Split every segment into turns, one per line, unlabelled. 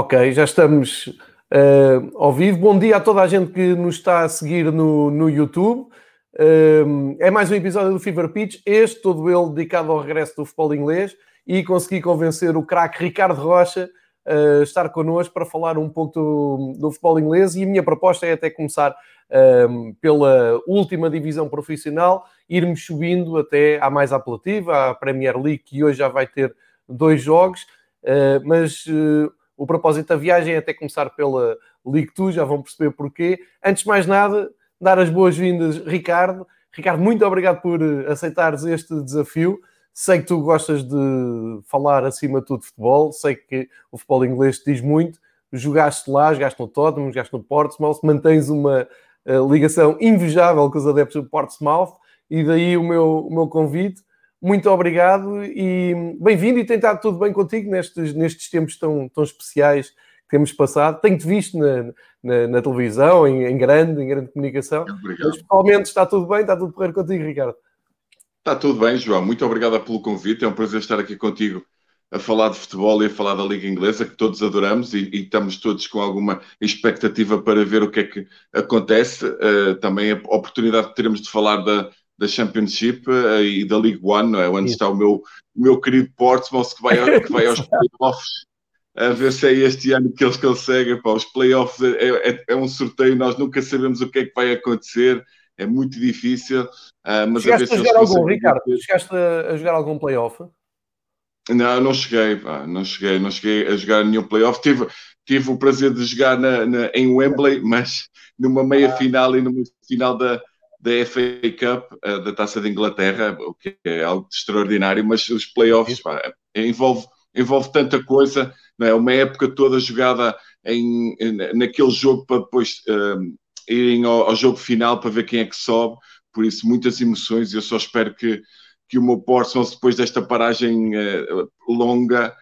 Ok, já estamos uh, ao vivo. Bom dia a toda a gente que nos está a seguir no, no YouTube. Uh, é mais um episódio do Fever Pitch, este todo ele dedicado ao regresso do futebol inglês e consegui convencer o craque Ricardo Rocha a estar connosco para falar um pouco do, do, futebol inglês e a minha proposta é até começar uh, pela última divisão profissional, irmos subindo até à mais apelativa, à Premier League, que hoje já vai ter dois jogos, uh, mas uh, o propósito da viagem é até começar pela League 2, já vão perceber porquê. Antes de mais nada, dar as boas-vindas, Ricardo. Ricardo, muito obrigado por eh, aceitares este desafio. Sei que tu gostas de falar acima de tudo de futebol, sei que o futebol inglês te diz muito. Jogaste lá, jogaste no Tottenham, jogaste no Portsmouth, mantens uma uh, ligação invejável com os adeptos do Portsmouth e daí o meu, o meu convite muito obrigado e bem-vindo e tem estado tudo bem contigo nestes, nestes tempos tão, tão especiais que temos passado. Tenho-te visto na, na, na televisão, em, em, grande, em grande comunicação. Obrigado. Mas pessoalmente está tudo bem, está tudo correr contigo, Ricardo.
Está tudo bem, João. Muito obrigado pelo convite. É um prazer estar aqui contigo a falar de futebol e a falar da Liga Inglesa, que todos adoramos e, e estamos todos com alguma expectativa para ver o que é que acontece. Uh, também a oportunidade que teremos de falar da, da Championship uh, e da League One, não é? Onde Isso. está o meu, o meu querido Portsmouth que vai, que vai aos playoffs. A ver se é este ano que eles conseguem. Pá, os playoffs é, é, é, um sorteio, nós nunca sabemos o que é que vai acontecer, é muito difícil. Uh, mas
Chegaste a, ver a jogar algum, Ricardo? Chegaste a, a jogar algum playoff?
Não, não cheguei, pá, não cheguei, não cheguei a jogar nenhum playoff. Tive, tive o prazer de jogar na, na em Wembley, mas numa meia ah. final e numa final da, da FA Cup, uh, da Taça de Inglaterra, o que é algo extraordinário, mas os playoffs pá, envolve, envolve tanta coisa, não é? Uma época toda jogada em, naquele jogo para depois uh, irem ao, ao, jogo final para ver quem é que sobe, por isso muitas emoções e eu só espero que, que o meu Portsmouth depois desta paragem uh, longa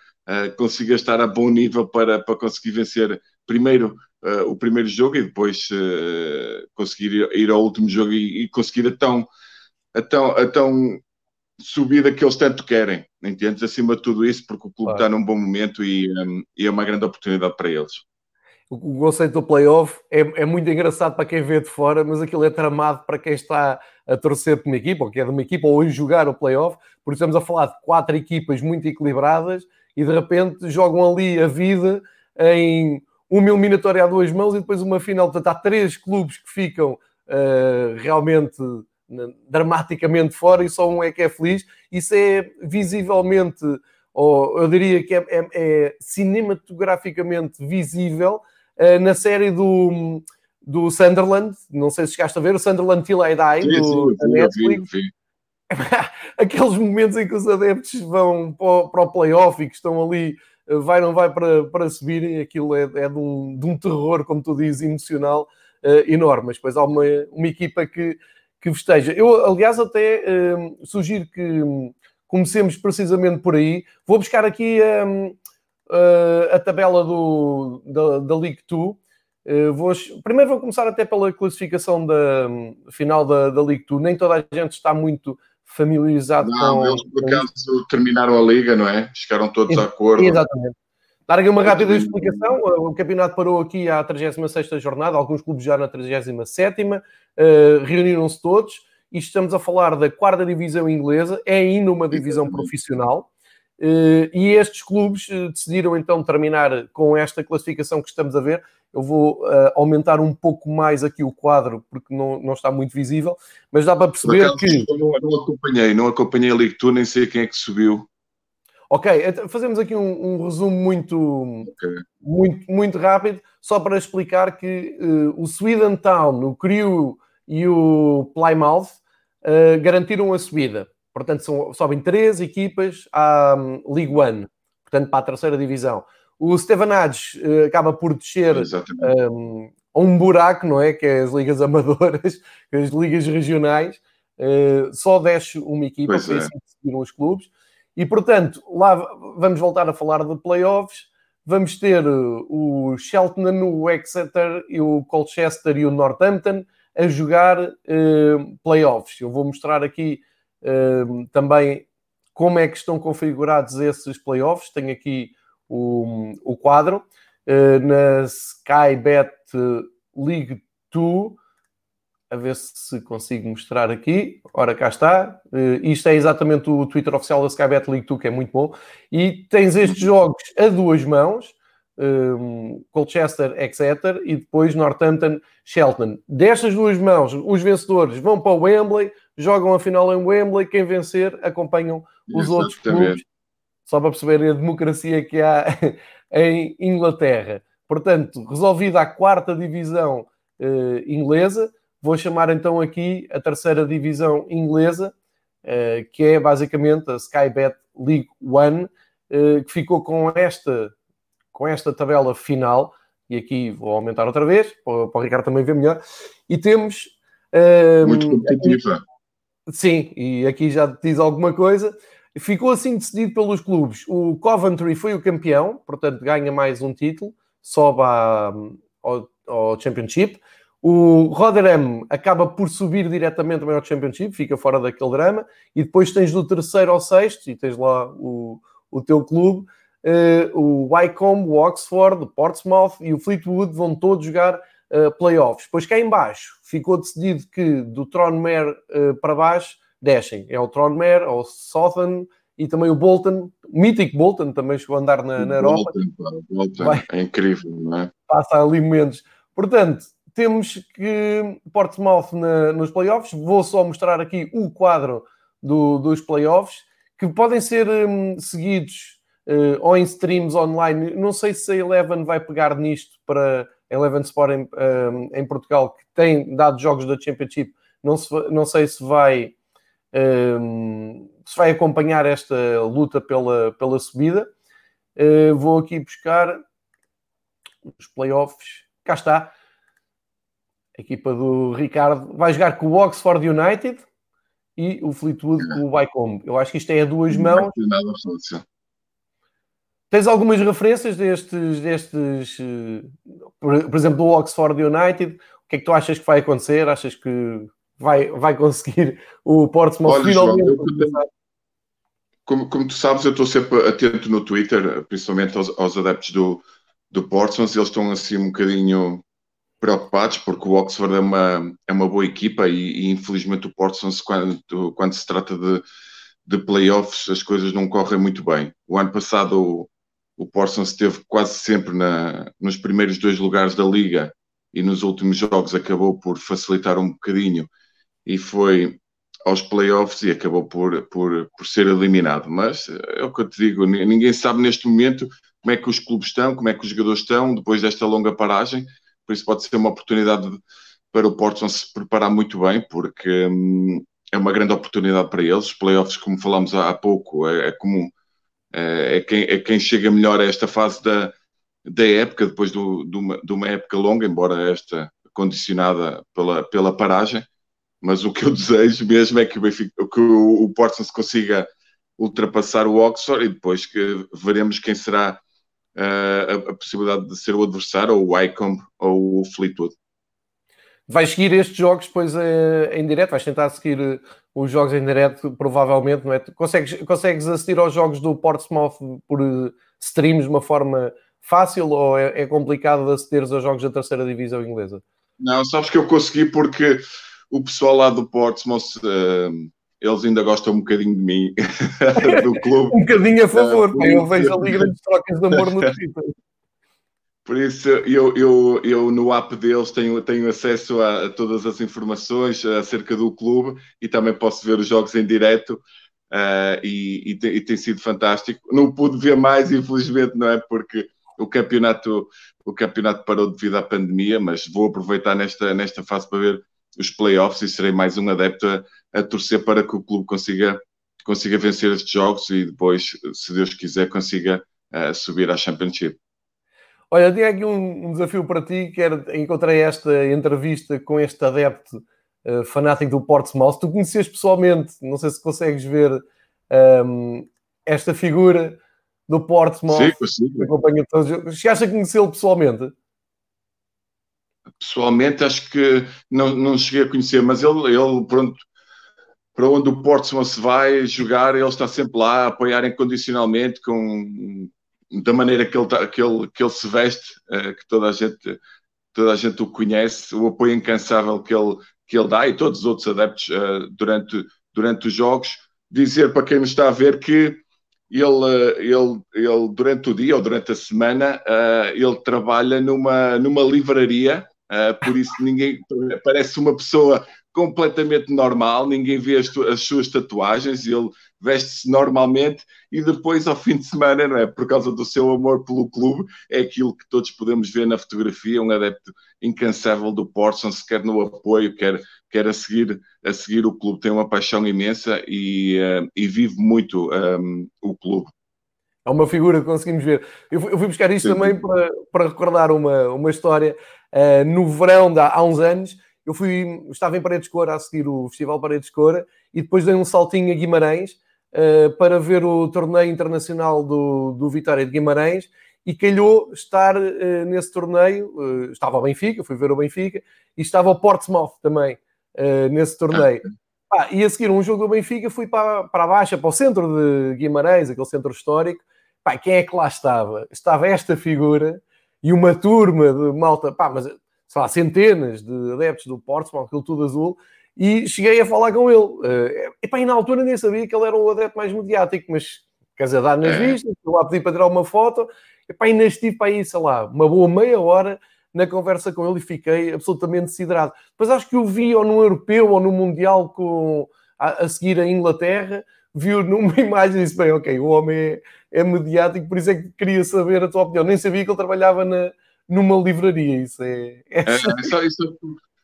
consiga estar a bom nível para, para conseguir vencer primeiro uh, o primeiro jogo e depois uh, conseguir ir, ao último jogo e, e, conseguir a tão, a, tão, a tão subida que eles tanto querem, entendes? Acima de tudo isso, porque o clube claro. está num bom momento e, um, e, é uma grande oportunidade para eles.
O conceito do playoff é, é muito engraçado para quem vê de fora, mas aquilo é tramado para quem está a torcer por uma equipa, ou que é de uma equipa, ou a jogar o playoff, porque estamos a falar de quatro equipas muito equilibradas e de repente jogam ali a vida em uma eliminatória a duas mãos e depois uma final. Portanto, há três clubes que ficam uh, realmente dramaticamente fora e só um é que é feliz. Isso é visivelmente, ou eu diria que é, é, é cinematograficamente visível uh, na série do, do Sunderland. Não sei se chegaste a ver, o Sunderland Till I Die, sim, do, sim, da Netflix. Vi. Aqueles momentos em que os adeptos vão para, para o playoff e que estão ali vai ou não vai para, para subir, aquilo é, é de, um, de, um, terror, como tu dizes, emocional uh, enorme. Mas depois há uma, uma equipa que, que festeja. Eu, aliás, até uh, sugiro que comecemos precisamente por aí. Vou buscar aqui um, uh, eh, a tabela do, da, da League 2. Uh, vou, primeiro vou começar até pela classificação da um, final da, da League 2. Nem toda a gente está muito familiarizado
não, com. Eles, por acaso, terminaram a liga, não é? Chegaram todos a acordo.
Exatamente. Uma rápida explicação. O campeonato parou aqui à 36 jornada, alguns clubes já na 37, uh, eh, reuniram-se todos e estamos a falar da quarta divisão inglesa, é ainda uma divisão Exatamente. profissional. Uh, e estes clubes uh, decidiram então terminar com esta classificação que estamos a ver. Eu vou uh, aumentar um pouco mais aqui o quadro, porque não, não está muito visível, mas dá para perceber acaso, que.
Não, não, acompanhei, não acompanhei a 2, nem sei quem é que subiu.
Ok, então fazemos aqui um, um resumo muito, okay. muito, muito rápido, só para explicar que uh, o Sweden Town, o Crew e o Plymouth uh, garantiram a subida. Portanto, são, sobem três equipas à um, League One, portanto, para a terceira divisão. O Stevenage uh, acaba por descer um, a um buraco, não é? Que é as ligas amadoras, as ligas regionais. Uh, só desce uma equipa, pois por é. isso decidiram os clubes. E, portanto, lá vamos voltar a falar de playoffs. Vamos ter eh, o Cheltenham, o Exeter, e o Colchester e o Northampton a jogar uh, playoffs. Eu vou mostrar aqui uh, também como é que estão configurados esses playoffs. Tenho aqui o, o quadro. uh, na Sky Bet League 2. A ver se consigo mostrar aqui. Ora, cá está. Uh, isto é exatamente o Twitter oficial da Sky Bet League 2, que é muito bom. E tens estes jogos a duas mãos. Um, Colchester, Exeter e depois Northampton, Shelton. Destas duas mãos, os vencedores vão para o Wembley, jogam a final em Wembley. Quem vencer acompanham os outros clubes só para perceberem a democracia que há em Inglaterra. Portanto, resolvida a quarta divisão uh, inglesa, vou chamar então aqui a terceira divisão inglesa, uh, que é basicamente a Sky Bet League One, uh, que ficou com esta, com esta tabela final. E aqui vou aumentar outra vez, para, para o Ricardo também ver melhor. E temos.
Muito competitiva.
Sim, e aqui já diz alguma coisa. Ficou assim decidido pelos clubes. O Coventry foi o campeão, portanto ganha mais um título, sobe à, ao, ao, Championship. O Rotherham acaba por subir diretamente ao Championship, fica fora daquele drama. E depois tens do terceiro ao sexto, e tens lá o, o teu clube, uh, o Wycombe, o Oxford, o Portsmouth e o Fleetwood vão todos jogar uh, playoffs. Depois cá em baixo ficou decidido que do Tronmere uh, para baixo descem. É o Tronmere, é o Southern e também o Bolton, o mítico Bolton também chegou a andar na, na Europa.
Bolton, Bolton. Vai, é incrível, não é?
Passa ali momentos. Portanto, temos que Portsmouth na, nos playoffs. Vou só mostrar aqui o quadro do, dos playoffs, que podem ser um, seguidos uh, ou em streams online. Não sei se a Eleven vai pegar nisto para a Eleven Sport em, um, em Portugal, que tem dado jogos da Championship. Não, se, não sei se vai se vai acompanhar esta luta pela, pela subida. Uh, vou aqui buscar os playoffs. Cá está. A equipa do Ricardo vai jogar com o Oxford United e o Fleetwood com o Wycombe. Eu acho que isto é a duas mãos. Tens algumas referências destes, destes eh, por, por exemplo, do Oxford United? O que é que tu achas que vai acontecer? Achas que vai, vai conseguir o Portsmouth Olha, finalmente. João,
como, como tu sabes, eu estou sempre atento no Twitter, principalmente aos, aos adeptos do, do Portsmouth, eles estão assim um bocadinho preocupados porque o Oxford é uma, é uma boa equipa e, e infelizmente o Portsmouth, quando, quando se trata de, de playoffs, as coisas não correm muito bem. O ano passado o, o Portsmouth esteve quase sempre na, nos primeiros dois lugares da liga e nos últimos jogos acabou por facilitar um bocadinho e foi aos playoffs e acabou por, por, por ser eliminado. Mas é o que eu te digo, ninguém sabe neste momento como é que os clubes estão, como é que os jogadores estão depois desta longa paragem, por isso pode ser uma oportunidade para o Porto se preparar muito bem, porque hum, é uma grande oportunidade para eles. Os playoffs, como falámos há, pouco, é, é comum. É, é, quem, é quem chega melhor a esta fase da, da época, depois do, de, uma, de uma época longa, embora esta condicionada pela, pela paragem mas o que eu desejo mesmo é que o, Benfica, que o, o Portsmouth consiga ultrapassar o Oxford e depois que veremos quem será uh, a, a, possibilidade de ser o adversário, ou o Wycombe ou o Fleetwood.
Vais seguir estes jogos depois uh, em direto? Vais tentar seguir uh, os jogos em direto, provavelmente, não é? Consegues, consegues assistir aos jogos do Portsmouth por streams de uma forma fácil ou é, é complicado de acederes aos jogos da terceira divisão inglesa?
Não, sabes que eu consegui porque o pessoal lá do Portsmouth, uh, eles ainda gostam um bocadinho de mim, do clube.
um bocadinho a favor, uh, eu vejo ali grandes trocas de amor no Twitter.
Por isso, eu, eu, eu no app deles tenho, tenho acesso a, a, todas as informações acerca do clube e também posso ver os jogos em direto uh, e, e, tem, e, tem, sido fantástico. Não pude ver mais, infelizmente, não é? Porque o campeonato, o campeonato parou devido à pandemia, mas vou aproveitar nesta, nesta fase para ver os playoffs e serei mais um adepto a, a, torcer para que o clube consiga, consiga vencer estes jogos e depois, se Deus quiser, consiga uh, subir à Championship.
Olha, tinha aqui um, um, desafio para ti, que era, encontrei esta entrevista com este adepto uh, fanático do Portsmouth. Tu conheces pessoalmente, não sei se consegues ver um, ehm, esta figura do Portsmouth.
Sim, consigo.
Chegaste a conhecê-lo pessoalmente?
Pessoalmente acho que não, não cheguei a conhecer, mas ele, ele pronto, para onde o Portsmouth vai jogar, ele está sempre lá a apoiar incondicionalmente com da maneira que ele, tá, que ele, que ele se veste, que toda a gente toda a gente o conhece, o apoio incansável que ele, que ele dá e todos os outros adeptos durante, durante os jogos. Dizer para quem nos está a ver que ele, ele, ele durante o dia ou durante a semana, ele trabalha numa, numa livraria, por isso ninguém parece uma pessoa completamente normal, ninguém vê as, as suas tatuagens, ele veste-se normalmente e depois, ao fim de semana, não é? Por causa do seu amor pelo clube, é aquilo que todos podemos ver na fotografia, um adepto incansável do Portsmouth, quer no apoio, quer, quer a, seguir, a seguir o clube. Tem uma paixão imensa e, uh, e vive muito um, ehm, o clube.
É uma figura que conseguimos ver. Eu fui, eu fui buscar isto Sim. também para, para recordar uma, uma história. Uh, no verão de há uns anos, eu fui, estava em Paredes Cora a seguir o Festival Paredes Cora e depois dei um saltinho a Guimarães uh, para ver o torneio internacional do, do Vitória de Guimarães e calhou estar uh, nesse torneio. Estava o Benfica, fui ver o Benfica e estava o Portsmouth também nesse torneio. Ah, e a seguir um jogo do Benfica fui para, para a Baixa, para o centro de Guimarães, aquele centro histórico. Pá, quem é que lá estava? Estava esta figura e uma turma de malta, pá, mas sei lá, centenas de adeptos do Portsmouth, aquilo tudo azul, e cheguei a falar com ele. Uh, epá, e na altura nem sabia que ele era o adepto mais mediático, mas quer dizer, dar nas é. vistas, fui lá pedir para tirar uma foto, epá, ainda estive para aí, sei lá, uma boa meia hora na conversa com ele e fiquei absolutamente siderado. Depois acho que o vi ou no Europeu ou no Mundial com, a, a seguir a Inglaterra, viu numa imagem e disse, bem, ok, o homem é, é mediático, por isso é que queria saber a tua opinião. Nem sabia que ele trabalhava na, numa livraria. Isso é. é... é
isso, isso,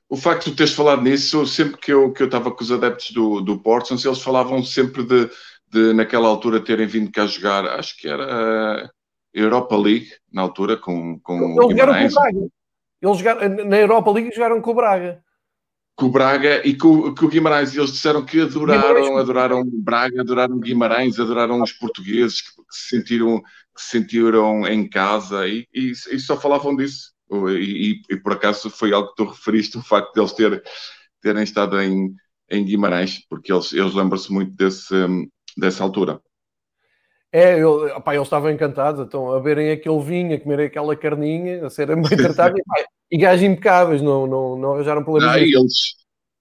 o facto de teres falado nisso, sempre que eu que eu estava com os adeptos do, do Portsmouth, eles falavam sempre de, de, naquela altura, terem vindo cá jogar, acho que era a Europa League, na altura, com, com
eles jogaram com o Braga. Eles jogaram, na Europa League jogaram com o Braga
com o Braga e com, com o Guimarães. Eles disseram que adoraram, adoraram Braga, adoraram Guimarães, adoraram os portugueses que, que se sentiram, que se sentiram em casa e, e, e só falavam disso. E, e, por acaso foi algo que tu referiste, o facto de eles ter, terem estado em, em Guimarães, porque eles, eles lembram-se muito desse, dessa altura.
É, eu, opa, eles estavam encantados, então, a verem aquele vinho, a comerem aquela carninha, a serem bem tratados. E gajos impecáveis, não, não, não arranjaram problemas.
Ah, e eles,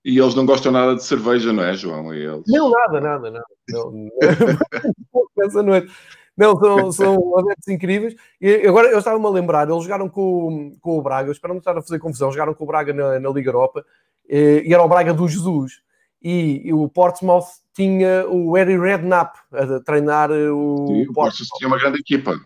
e eles não gostam nada de cerveja, não é, João? E eles...
Não, nada, nada, nada. Não, essa noite. Não, são, são adeptos incríveis. E agora eu estava-me a lembrar, eles jogaram com, com o Braga, eu espero não estar a fazer confusão, jogaram com o Braga na, na Liga Europa e, e era o Braga do Jesus. E, e, o Portsmouth tinha o Harry Redknapp a treinar o.
Sim, o Portsmouth tinha uma grande equipa.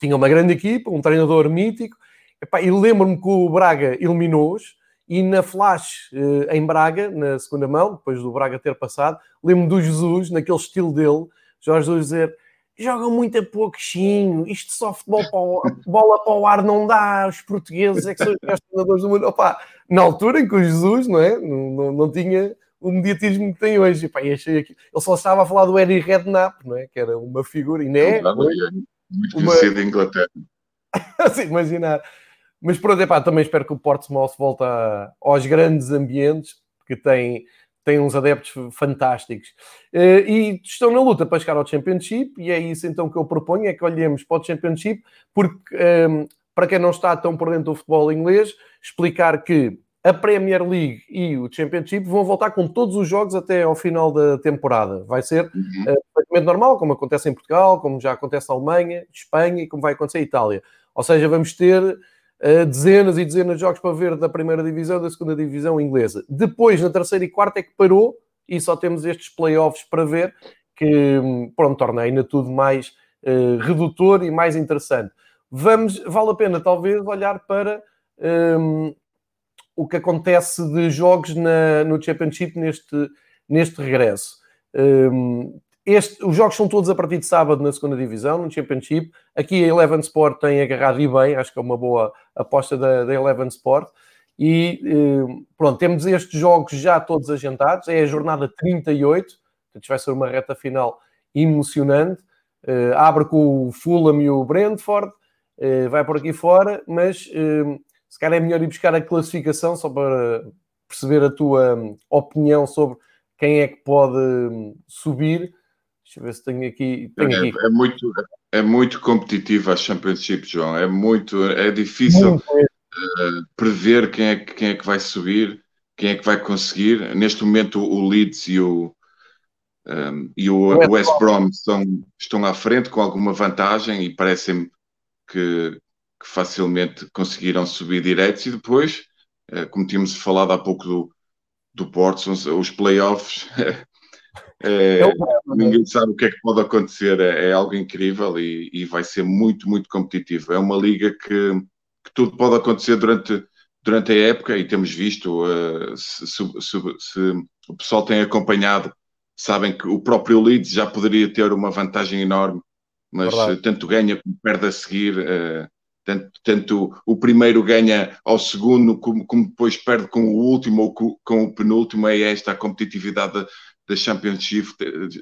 Tinha uma grande equipa, um treinador mítico Epá, e lembro-me que o Braga eliminou-os e na flash eh, em Braga, na segunda mão, depois do Braga ter passado, lembro-me do Jesus, naquele estilo dele, Jorge Jesus dizer jogam muito a pouquinho, isto só futebol para o, bola para o ar não dá, os portugueses é que são os melhores treinadores do mundo. Opa, na altura em que o Jesus não, é? não, não, não tinha o mediatismo que tem hoje. Epá, achei aqui. Ele só estava a falar do Eddie Redknapp, não é? que era uma figura, e não é?
Muito conhecido em Inglaterra.
assim, imaginar. Mas pronto, epá, também espero que o Portsmouth volte a, aos grandes ambientes, porque tem, tem uns adeptos fantásticos. Uh, e estão na luta para chegar ao Championship, e é isso então que eu proponho, é que olhemos para o Championship, porque ehm, para quem não está tão por dentro do futebol inglês, explicar que a Premier League e o Championship vão voltar com todos os jogos até ao final da temporada. Vai ser uhum. uh, perfeitamente normal, como acontece em Portugal, como já acontece na Alemanha, Espanha e como vai acontecer em Itália. Ou seja, vamos ter dezenas e dezenas de jogos para ver da primeira divisão, da segunda divisão inglesa. Depois, na terceira e quarta, é que parou e só temos estes playoffs para ver, que pronto, torna ainda tudo mais uh, redutor e mais interessante. Vamos, vale a pena talvez olhar para um, o que acontece de jogos na, no Championship neste, neste regresso. Um, este, os jogos são todos a partir de sábado na segunda divisão, no Championship. Aqui a Eleven Sport tem agarrado e bem, acho que é uma boa aposta da, da Eleven Sport. E eh, pronto, temos estes jogos já todos agendados. É a jornada 38, portanto, vai ser uma reta final emocionante. Uh, abre com o Fulham e o Brentford, uh, vai por aqui fora, mas se calhar é melhor ir buscar a classificação só para perceber a tua um, opinião sobre quem é que pode um, subir Deixa eu ver se tenho aqui. Tenho
é,
aqui.
é, muito, é muito competitiva a Championship, João. É muito, é difícil uh, prever quem é, quem é que vai subir, quem é que vai conseguir. Neste momento, o Leeds e o, um, ehm, e o West Brom estão, estão à frente com alguma vantagem e parecem-me que, que, facilmente conseguiram subir diretos. E depois, uh, como tínhamos falado há pouco do, do Porto, os playoffs. É, é ninguém sabe o que é que pode acontecer, é, é algo incrível e, e, vai ser muito, muito competitivo. É uma liga que, que, tudo pode acontecer durante, durante a época e temos visto, uh, se, se, se, se, o pessoal tem acompanhado, sabem que o próprio Leeds já poderia ter uma vantagem enorme, mas Verdade. tanto ganha como perde a seguir. Uh, tanto, tanto, o primeiro ganha ao segundo, como, como, depois perde com o último ou com, com o penúltimo, é esta a competitividade da Championship,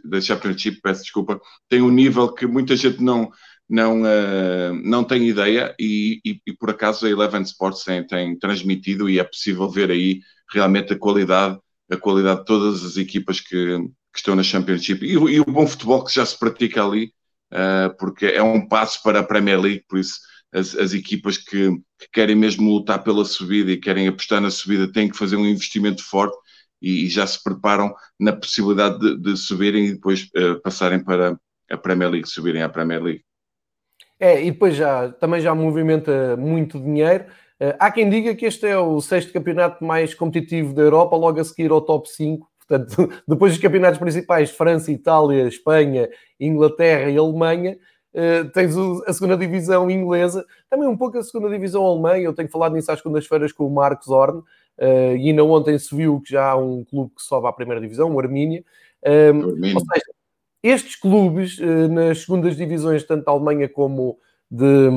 da Championship, peço desculpa, tem um nível que muita gente não, não, uh, não tem ideia e, e, e, por acaso a Eleven Sports tem, tem, transmitido e é possível ver aí realmente a qualidade, a qualidade de todas as equipas que, que estão na Championship. E, e, o bom futebol que já se pratica ali, uh, porque é um passo para a Premier League, por isso as, as equipas que, que, querem mesmo lutar pela subida e querem apostar na subida têm que fazer um investimento forte e, já se preparam na possibilidade de, de subirem e depois uh, passarem para a Premier League, subirem à Premier League.
É, e depois já, também já movimenta muito dinheiro. Uh, há quem diga que este é o sexto campeonato mais competitivo da Europa, logo a seguir ao top 5. Portanto, depois dos campeonatos principais, França, Itália, Espanha, Inglaterra e Alemanha, Uh, tens a segunda divisão inglesa, também um pouco a segunda divisão alemã. Eu tenho falado nisso às segundas-feiras com o Marcos Horn, Uh, e ainda ontem se viu que já há um clube que sobe à primeira divisão, o Armínia. Um, ou seja, estes clubes uh, nas segundas divisões, tanto da Alemanha como de,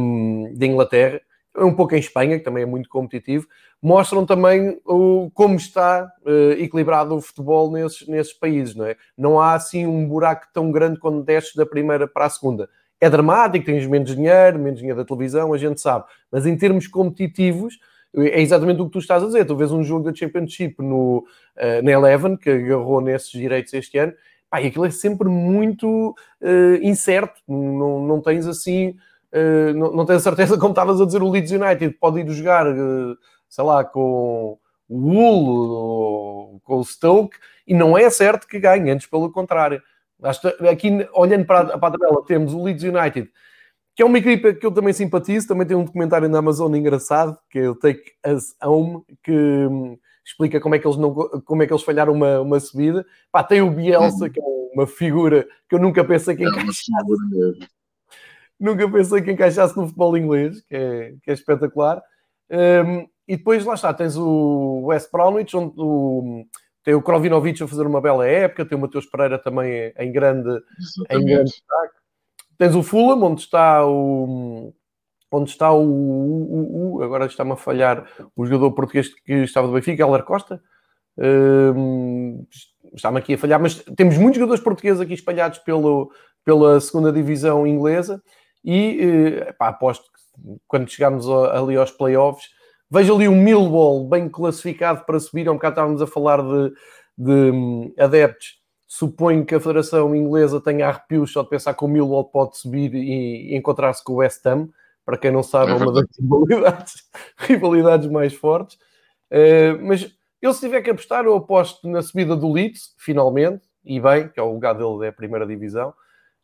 de, Inglaterra, é um pouco em Espanha, que também é muito competitivo, mostram também o, como está uh, equilibrado o futebol nesses, nesses países, não é? Não há assim um buraco tão grande quando desces da primeira para a segunda. É dramático, tens menos dinheiro, menos dinheiro da televisão, a gente sabe, mas em termos competitivos, é exatamente o que tu estás a dizer. Tu vês um jogo da Championship no, uh, na Eleven, que agarrou nesses direitos este ano, pá, e aquilo é sempre muito uh, incerto. Não, não tens assim, uh, não, não tens a certeza, como estavas a dizer, o Leeds United pode ir jogar, sei lá, com o Wool com o Stoke, e não é certo que ganhe, antes pelo contrário. Aqui, olhando para a, para a tabela, temos o Leeds United que é uma equipa que eu também simpatizo, também tem um documentário na Amazon engraçado, que é o Take Us Home, que hum, explica como é que eles, não, como é que eles falharam uma, uma subida. Pá, tem o Bielsa, uhum. que é uma figura que eu nunca pensei que é encaixasse. nunca pensei que encaixasse no futebol inglês, que é, que é espetacular. Um, e depois, lá está, tens o West Bromwich, onde o, tem o Krovinovic a fazer uma bela época, tem o Mateus Pereira também em grande, em grande destaque. Tens o Fulham, onde está o. Onde está o, o, o agora está-me a falhar o jogador português que estava do Benfica, Heller Costa. Um, está-me aqui a falhar, mas temos muitos jogadores portugueses aqui espalhados pelo, pela segunda divisão inglesa e uh, pá, aposto que quando chegarmos ali aos playoffs, vejo ali o Millwall bem classificado para subir. Há um bocado estávamos a falar de, de um, adeptos Suponho que a Federação Inglesa tenha arrepios só de pensar que o Millwall pode subir e encontrar-se com o West Ham. Para quem não sabe, é, é uma das rivalidades, rivalidades mais fortes. Uh, mas eu, se tiver que apostar, eu aposto na subida do Leeds, finalmente, e bem, que é o lugar dele da primeira divisão,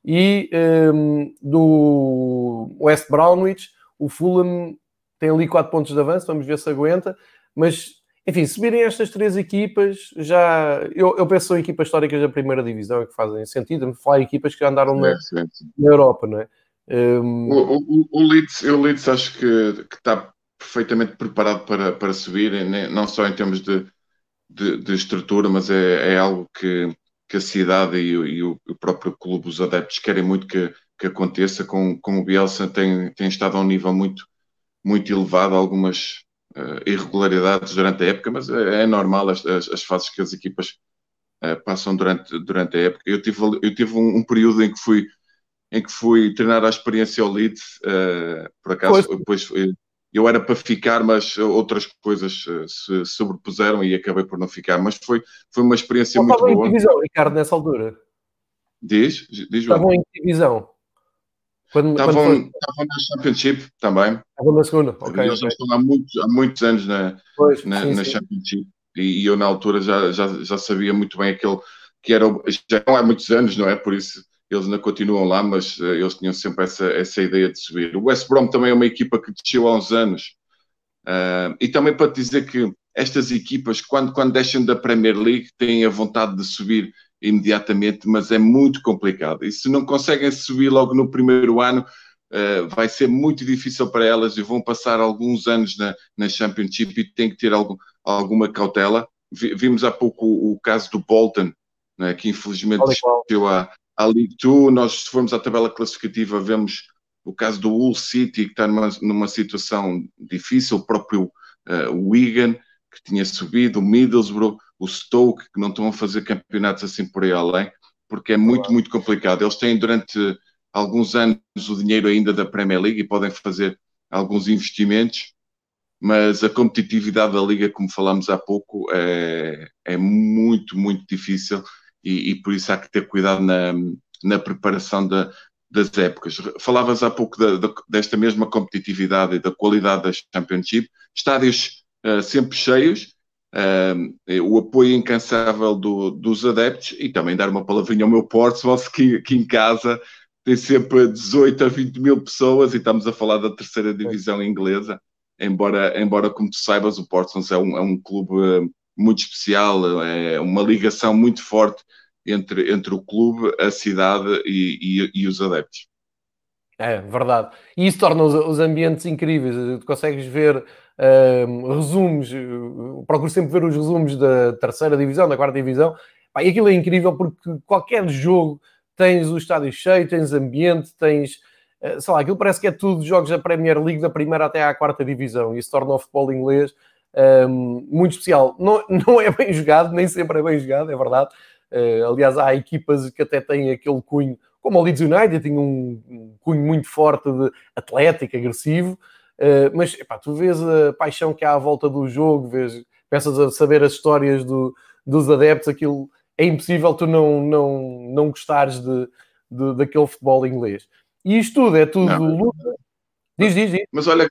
e um, ehm, do West Brownwich. O Fulham tem ali 4 pontos de avanço, vamos ver se aguenta, mas enfim, subirem estas três equipas, já eu, eu penso em equipas históricas da primeira divisão e que fazem sentido, falar em equipas que já andaram na, na Europa, não é?
Um... O, o, o, Leeds, o Leeds acho que, que está perfeitamente preparado para, para subir, não só em termos de, de, de estrutura, mas é, é, algo que, que a cidade e, e o, próprio clube, os adeptos, querem muito que, que aconteça. Com, com o Bielsa tem, tem estado a um nível muito, muito elevado, algumas irregularidades durante a época, mas é, é normal as, as, as, fases que as equipas uh, passam durante, durante a época. Eu tive, eu tive um, um, período em que fui em que fui treinar a experiência ao Leeds, uh, por acaso, pois. depois eu era para ficar, mas outras coisas se sobrepuseram e acabei por não ficar. Mas foi, foi uma experiência muito boa. Estavam
em divisão, Ricardo, nessa altura?
Diz, diz
Estavam em divisão?
Quando, estavam, quando estavam na Championship também.
Estavam na segunda, ok.
Eles okay. estão há muitos, há muitos anos na, pois, na, sim, na sim. Championship. E, e, eu, na altura, já, já, já sabia muito bem aquele que era. Já não há muitos anos, não é? Por isso eles ainda continuam lá, mas uh, eles tinham sempre essa, essa ideia de subir. O West Brom também é uma equipa que desceu há uns anos. Uh, e também para te dizer que estas equipas, quando, quando deixam da Premier League, têm a vontade de subir imediatamente, mas é muito complicado. E se não conseguem subir logo no primeiro ano, uh, vai ser muito difícil para elas e vão passar alguns anos na, na Championship e têm que ter algum, alguma cautela. vimos há pouco o, o caso do Bolton, né, que infelizmente chegou à, à League 2. Nós, se formos à tabela classificativa, vemos o caso do Hull City, que está numa, numa situação difícil, o próprio uh, Wigan, que tinha subido, o Middlesbrough, o Stoke, que não estão a fazer campeonatos assim por aí além, porque é muito, muito complicado. Eles têm durante alguns anos o dinheiro ainda da Premier League e podem fazer alguns investimentos, mas a competitividade da liga, como falámos há pouco, é, é muito, muito difícil e, e, por isso há que ter cuidado na, na preparação da, das épocas. Falavas há pouco da, da, desta mesma competitividade e da qualidade da Championship, estádios uh, sempre cheios, o apoio incansável do, dos adeptos e também dar uma palavrinha ao meu Portsmouth, que aqui em casa tem sempre 18 a 20 mil pessoas e estamos a falar da terceira divisão inglesa, embora, embora como tu saibas, o Portsmouth é um, é um clube uh, muito especial, é uma ligação muito forte entre, entre o clube, a cidade e, e, e os adeptos.
É, verdade. E isso torna os, os ambientes incríveis. Tu consegues ver resumos, uh, procuro sempre ver os resumos da terceira divisão, da quarta divisão. Pá, e aquilo é incrível porque qualquer jogo tens o estádio cheio, tens ambiente, tens. Uh, sei lá, aquilo parece que é tudo jogos da Premier League, da primeira até à quarta divisão. E isso torna o futebol inglês um, muito especial. Não, não é bem jogado, nem sempre é bem jogado, é verdade. Uh, aliás, há equipas que até têm aquele cunho, como o Leeds United, tinha um, um cunho muito forte de atlético, agressivo, uh, mas epá, tu vês a paixão que há à volta do jogo, vês, peças a saber as histórias do, dos adeptos, aquilo é impossível tu não, não, não gostares de, de, daquele futebol inglês. E isto tudo é tudo não. luta. Diz, diz, diz.
Mas olha,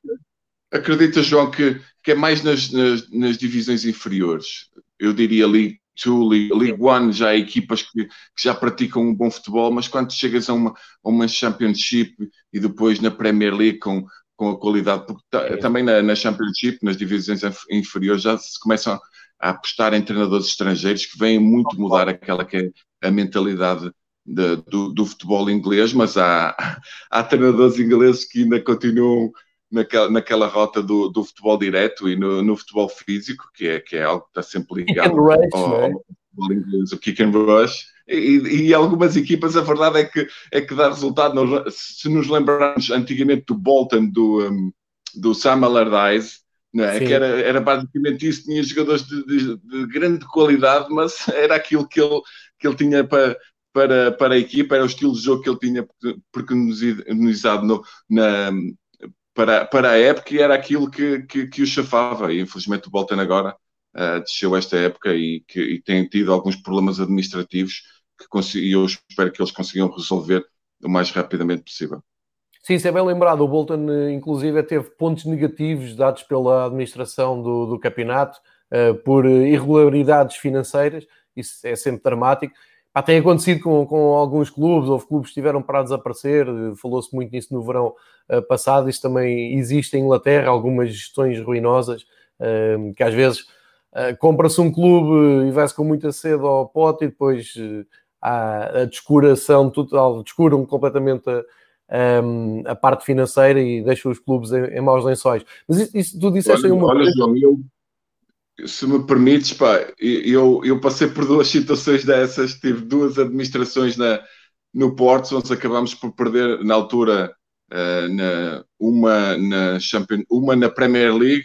acredita, João, que, que é mais nas, nas, nas divisões inferiores. Eu diria ali Two, League, One, já há equipas que, que, já praticam um bom futebol, mas quando chegas a uma, a uma Championship e depois na Premier League com, com a qualidade, porque também na, na, Championship, nas divisões inferiores, já se começam a apostar em treinadores estrangeiros que vêm muito mudar aquela que é a mentalidade de, do, do, futebol inglês, mas há, há treinadores ingleses que ainda continuam naquela, naquela rota do, do futebol direto e no, no, futebol físico, que é, que é algo que está sempre ligado rush, ao, é? ao, futebol inglês, o kick and rush. E, e, algumas equipas, a verdade é que, é que dá resultado. Se nos lembrarmos antigamente do Bolton, do, um, do Sam Allardyce, não é? que era, era basicamente isso, tinha jogadores de, de, de, grande qualidade, mas era aquilo que ele, que ele tinha para, para, para a equipa, era o estilo de jogo que ele tinha preconizado no, na, para, para a época e era aquilo que, que, que o chafava. E infelizmente o Bolton agora uh, desceu esta época e, que, e tem tido alguns problemas administrativos que e eu espero que eles consigam resolver o mais rapidamente possível.
Sim, isso é bem lembrado. O Bolton, inclusive, teve pontos negativos dados pela administração do, do campeonato uh, por irregularidades financeiras. Isso é sempre dramático. Pá, tem acontecido com, com alguns clubes, houve clubes que estiveram parados a aparecer, falou-se muito nisso no verão uh, passado, isso também existe em Inglaterra, algumas gestões ruinosas, uh, que às vezes uh, compra-se um clube e vai-se com muita sede ao pote e depois há a descuração total, descuram completamente a, um, a parte financeira e deixam os clubes em, em maus lençóis. Mas isso, isso tu disseste
olha,
uma
olha, João, eu, se me permites, pá, eu, eu passei por duas situações dessas, tive duas administrações na, no Porto, onde acabámos por perder na altura uh, na, uma, na Champion, uma na Premier League,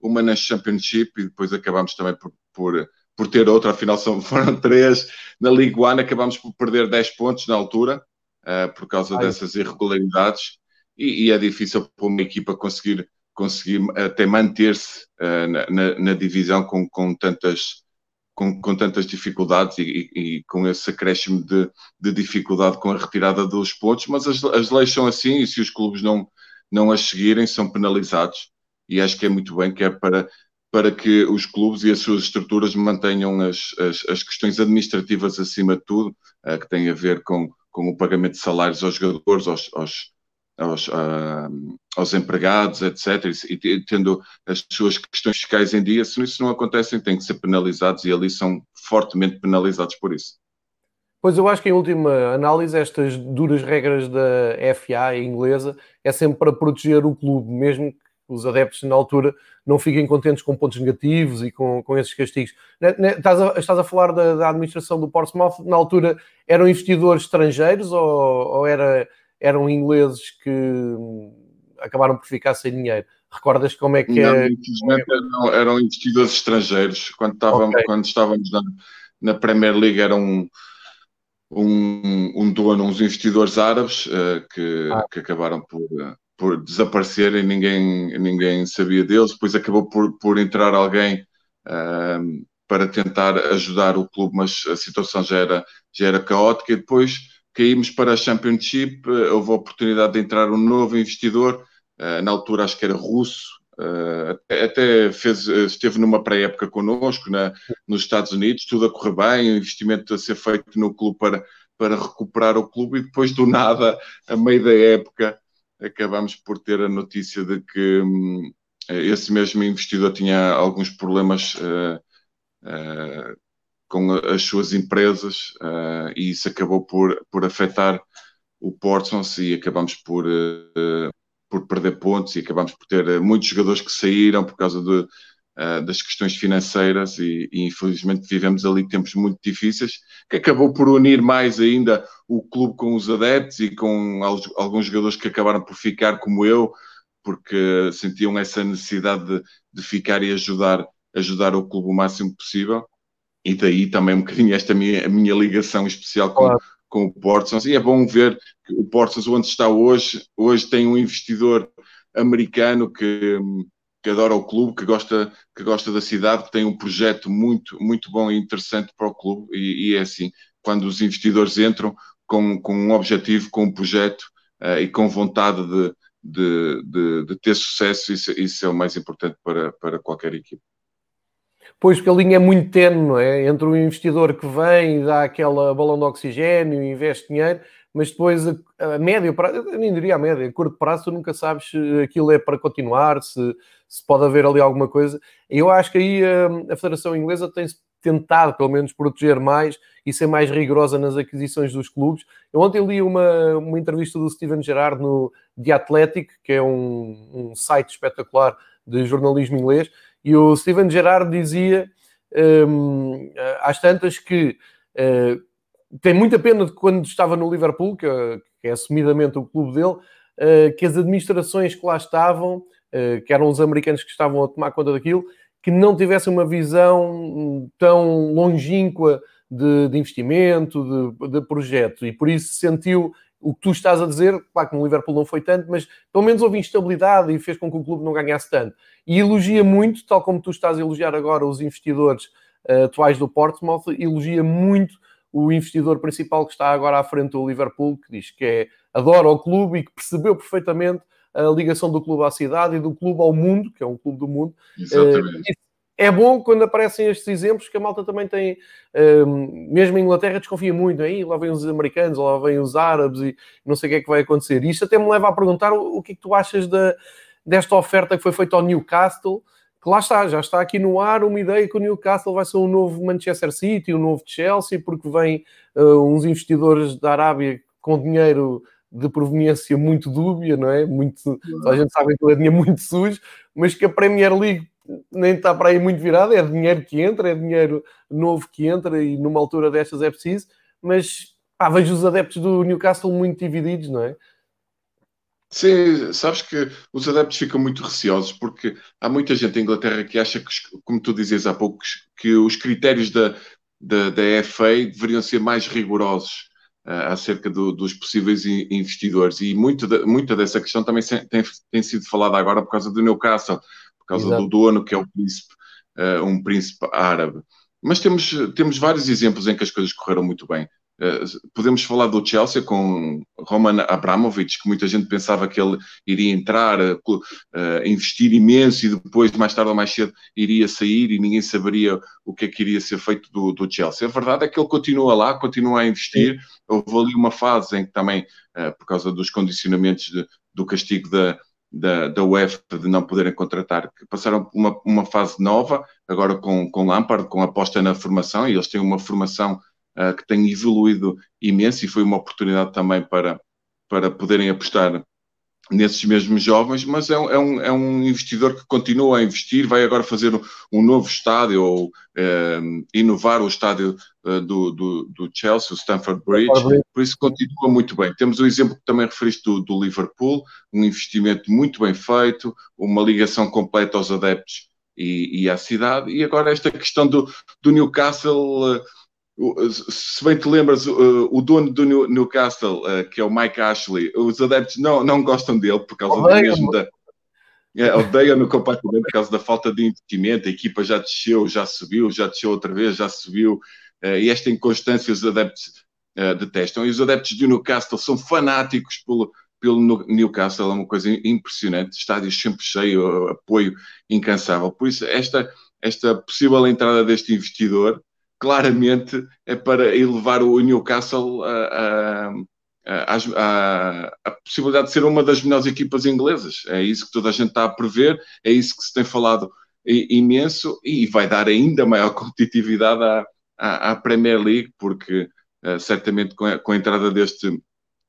uma na Championship e depois acabámos também por, por, por ter outra, afinal são, foram três. Na League One acabámos por perder 10 pontos na altura, uh, por causa Ai. dessas irregularidades, e, e, é difícil para uma equipa conseguir conseguir até manter-se uh, na, na, divisão com, com tantas com, com tantas dificuldades e, e, e, com esse acréscimo de, de, dificuldade com a retirada dos pontos, mas as, as leis são assim e se os clubes não, não as seguirem são penalizados e acho que é muito bem que é para, para que os clubes e as suas estruturas mantenham as, as, as questões administrativas acima de tudo, uh, que têm a ver com, com o pagamento de salários aos jogadores, aos, aos aos, uh, aos empregados, etc., e, e, tendo as suas questões fiscais em dia, se isso não acontece, têm que ser penalizados e ali são fortemente penalizados por isso.
Pois eu acho que em última análise estas duras regras da FA inglesa é sempre para proteger o clube, mesmo os adeptos na altura não fiquem contentes com pontos negativos e com, com esses castigos. Né, né, estás a, estás a falar da, da administração do Portsmouth, na altura eram investidores estrangeiros ou, ou era eram ingleses que acabaram por ficar sem dinheiro. Recordas como é que
não, é? Eram, eram, investidores estrangeiros. Quando estávamos, okay. quando estávamos na, na, Premier League, eram um, um, um dono, uns investidores árabes uh, que, ah. que acabaram por, por desaparecer e ninguém, ninguém sabia deles. Depois acabou por, por entrar alguém uh, para tentar ajudar o clube, mas a situação já era, já era caótica. E depois caímos para a Championship, eh, houve a oportunidade de entrar um novo investidor, eh, na altura acho que era russo, eh, até fez, esteve numa pré-época connosco na, nos Estados Unidos, tudo a correr bem, o investimento a ser feito no clube para, para recuperar o clube e depois do nada, a meio da época, acabamos por ter a notícia de que hum, esse mesmo investidor tinha alguns problemas uh, uh, com as suas empresas uh, e isso acabou por, por afetar o Portsmouth e acabamos por, por perder pontos e acabamos por ter muitos jogadores que saíram por causa de, uh, das questões financeiras e, e, infelizmente vivemos ali tempos muito difíceis que acabou por unir mais ainda o clube com os adeptos e com alguns jogadores que acabaram por ficar como eu porque sentiam essa necessidade de, de ficar e ajudar, ajudar o clube o máximo possível e daí também um bocadinho esta minha, minha ligação especial com, claro. com o Portsmouth. E é bom ver que o Portsmouth, onde está hoje, hoje tem um investidor americano que, que adora o clube, que gosta, que gosta da cidade, que tem um projeto muito, muito bom e interessante para o clube. E, e é assim, quando os investidores entram com, com um objetivo, com um projeto uh, e com vontade de, de, de, de ter sucesso, isso, isso, é o mais importante para, para qualquer equipe.
Pois, porque a linha é muito tenue, não é? Entre o investidor que vem e dá aquela balão de oxigênio e investe dinheiro, mas depois a, a médio prazo, eu nem diria a média, a curto prazo, tu nunca sabes se aquilo é para continuar, se, se pode haver ali alguma coisa. Eu acho que aí a, a Federação Inglesa tem-se tentado, pelo menos, proteger mais e ser mais rigorosa nas aquisições dos clubes. Eu ontem li uma, uma entrevista do Steven Gerrard no The Athletic, que é um, um site espetacular de jornalismo inglês, e o Steven Gerrard dizia um, às tantas que uh, tem muita pena de quando estava no Liverpool, que, que é assumidamente o clube dele, uh, que as administrações que lá estavam, que eram os americanos que estavam a tomar conta daquilo, que não tivessem uma visão tão longínqua de, de investimento, de, de projeto, e por isso sentiu o que tu estás a dizer, claro que no Liverpool não foi tanto, mas pelo menos houve instabilidade e fez com que o clube não ganhasse tanto. E elogia muito, tal como tu estás a elogiar agora os investidores uh, atuais do Portsmouth, elogia muito o investidor principal que está agora à frente do Liverpool, que diz que é, adora o clube e que percebeu perfeitamente a ligação do clube à cidade e do clube ao mundo, que é um clube do mundo.
Exatamente. Uh,
é bom quando aparecem estes exemplos que a malta também tem, um, mesmo em Inglaterra, desconfia muito, aí lá vêm os americanos, lá vêm os árabes e não sei o que é que vai acontecer. E isto até me leva a perguntar o, o que é que tu achas da, desta oferta que foi feita ao Newcastle, que lá está, já está aqui no ar uma ideia que o Newcastle vai ser um novo Manchester City, um novo Chelsea, porque vêm uh, uns investidores da Arábia com dinheiro de proveniência muito dúbia, não é? Muito, a gente sabe que é dinheiro muito sujo, mas que a Premier League nem está para aí muito virado, é dinheiro que entra, é dinheiro novo que entra e numa altura destas é preciso, mas pá, vejo os adeptos do Newcastle muito divididos, não é?
Sim, sabes que os adeptos ficam muito receosos porque há muita gente em Inglaterra que acha que, como tu dizias há pouco, que os critérios da, da, da FA deveriam ser mais rigorosos acerca do, dos possíveis investidores e muito de, muita dessa questão também tem, tem sido falada agora por causa do Newcastle por causa Exato. do dono, que é o príncipe, uh, um príncipe árabe. mas temos, temos vários exemplos em que as coisas correram muito bem. Uh, podemos falar do Chelsea com Roman Abramovich, que muita gente pensava que ele iria entrar, uh, investir imenso e depois, mais tarde ou mais cedo, iria sair e ninguém saberia o que é que iria ser feito do, do Chelsea. A verdade é que ele continua lá, continua a investir. Houve ali uma fase em que também, por causa dos condicionamentos de, do castigo da, da, da UEFA de não poderem contratar, passaram uma, uma fase nova, agora com, com Lampard, com aposta na formação, e eles têm uma formação uh, que tem evoluído imenso e foi uma oportunidade também para, para poderem apostar nesses mesmos jovens, mas é um, é, um, é um investidor que continua a investir, vai agora fazer um, um novo estádio ou eh, inovar o estádio uh, do, do, do, Chelsea, o Stamford Bridge, por isso continua muito bem. Temos o exemplo que também referiste do, do, Liverpool, um investimento muito bem feito, uma ligação completa aos adeptos e, e à cidade, e agora esta questão do, do Newcastle... Uh, se bem te lembras, o dono do Newcastle, que é o Mike Ashley, os adeptos não, não gostam dele por causa do mesmo da. É, Odeiam-no completamente por causa da falta de investimento. A equipa já desceu, já subiu, já desceu outra vez, já subiu. E esta inconstância os adeptos detestam. E os adeptos do Newcastle são fanáticos pelo, pelo Newcastle, é uma coisa impressionante. Estádios sempre cheios, apoio incansável. Por isso, esta, esta possível entrada deste investidor claramente é para elevar o Newcastle a, a, a, a, possibilidade de ser uma das melhores equipas inglesas. É isso que toda a gente está a prever, é isso que se tem falado imenso e vai dar ainda maior competitividade à, à, à Premier League, porque uh, certamente com a, com a entrada deste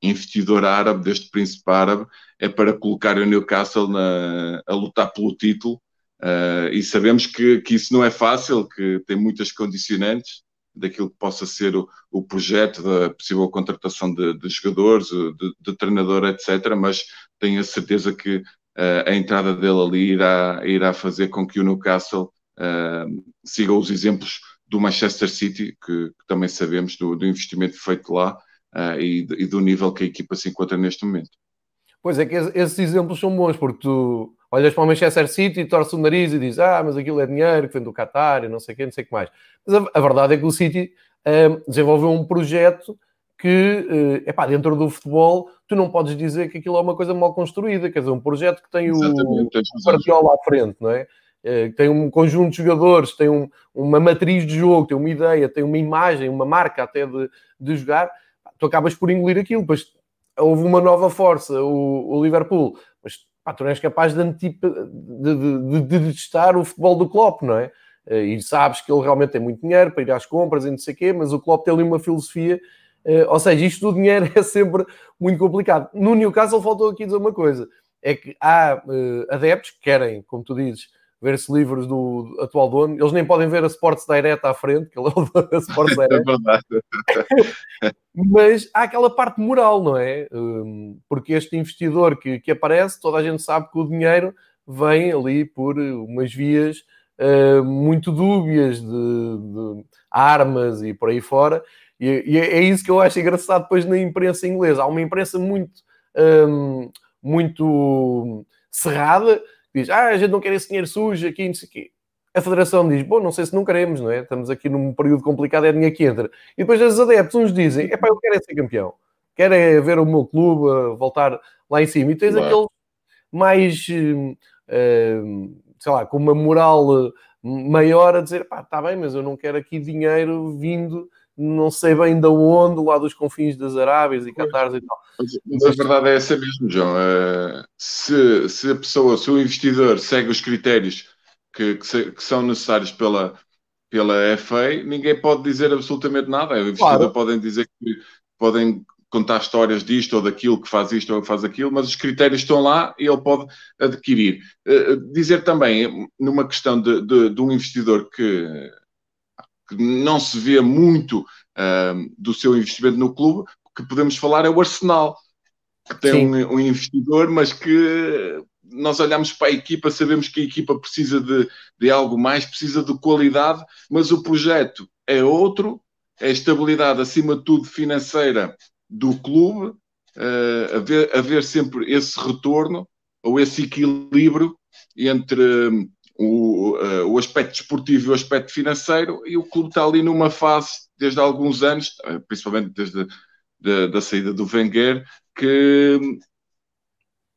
investidor árabe, deste príncipe árabe, é para colocar o Newcastle na, a lutar pelo título Uh, e sabemos que, que isso não é fácil, que tem muitas condicionantes daquilo que possa ser o, o projeto da possível contratação de, de jogadores, de, de, treinador, etc. Mas tenho a certeza que uh, a entrada dele ali irá, irá fazer com que o Newcastle uh, siga os exemplos do Manchester City, que, que também sabemos do, do, investimento feito lá e, e do nível que a equipa se encontra neste momento.
Pois é, que esses exemplos são bons, porque tu olhas para o Manchester City e torce o nariz e diz ah, mas aquilo é dinheiro que vem do Qatar e não sei o quê, não sei o que mais. Mas a, a verdade é que o City um, desenvolveu um projeto que, uh, epá, dentro do futebol, tu não podes dizer que aquilo é uma coisa mal construída, quer dizer, um projeto que tem o, o Guardiola à frente, não é? Uh, tem um conjunto de jogadores, tem um, uma matriz de jogo, tem uma ideia, tem uma imagem, uma marca até de, de jogar, tu acabas por engolir aquilo, depois houve uma nova força, o, o Liverpool, mas pá, tu não és capaz de, de, de, de, de testar o futebol do Klopp, não é? Eh, e sabes que ele realmente tem muito dinheiro para ir às compras e não sei o quê, mas o Klopp tem ali uma filosofia, eh, ou seja, isto do dinheiro é sempre muito complicado. No Newcastle faltou aqui dizer uma coisa, é que há uh, adeptos que querem, como tu dizes, ver-se livres do atual dono. Eles nem podem ver a Sports Direct à frente, que ele é o dono da Sports é Direct. É. Mas há aquela parte moral, não é? Hum, porque este investidor que, que aparece, toda a gente sabe que o dinheiro vem ali por umas vias uh, muito dúbias de, de, armas e por aí fora. E, e, é isso que eu acho engraçado depois na imprensa inglesa. Há uma imprensa muito, um, muito cerrada diz, ah, a gente não quer esse dinheiro sujo aqui, não sei o quê. A Federação diz, bom, não sei se não queremos, não é? Estamos aqui num período complicado, é dinheiro que entra. E depois os adeptos, uns dizem, é pá, eu quero é ser campeão. Quero é ver o meu clube voltar lá em cima. E tens claro. aqueles mais, uh, sei lá, com uma moral maior a dizer, pá, está bem, mas eu não quero aqui dinheiro vindo não sei bem de onde, lá dos confins das Arábias e Catares e tal.
Mas, a verdade é essa mesmo, João. Uh, se, se a pessoa, se o investidor segue os critérios que, que, se, que, são necessários pela, pela FA, ninguém pode dizer absolutamente nada. O investidor claro. podem dizer que podem contar histórias disto ou daquilo, que faz isto ou que faz aquilo, mas os critérios estão lá e ele pode adquirir. Uh, dizer também, numa questão de, de, de um investidor que que não se vê muito uh, do seu investimento no clube, que podemos falar é o Arsenal, que tem um, um, investidor, mas que nós olhamos para a equipa, sabemos que a equipa precisa de, de algo mais, precisa de qualidade, mas o projeto é outro, é a estabilidade, acima de tudo, financeira do clube, uh, haver, haver sempre esse retorno ou esse equilíbrio entre o, uh, o aspecto desportivo e o aspecto financeiro, e o clube está ali numa fase, desde há alguns anos, principalmente desde a da saída do Wenger, que,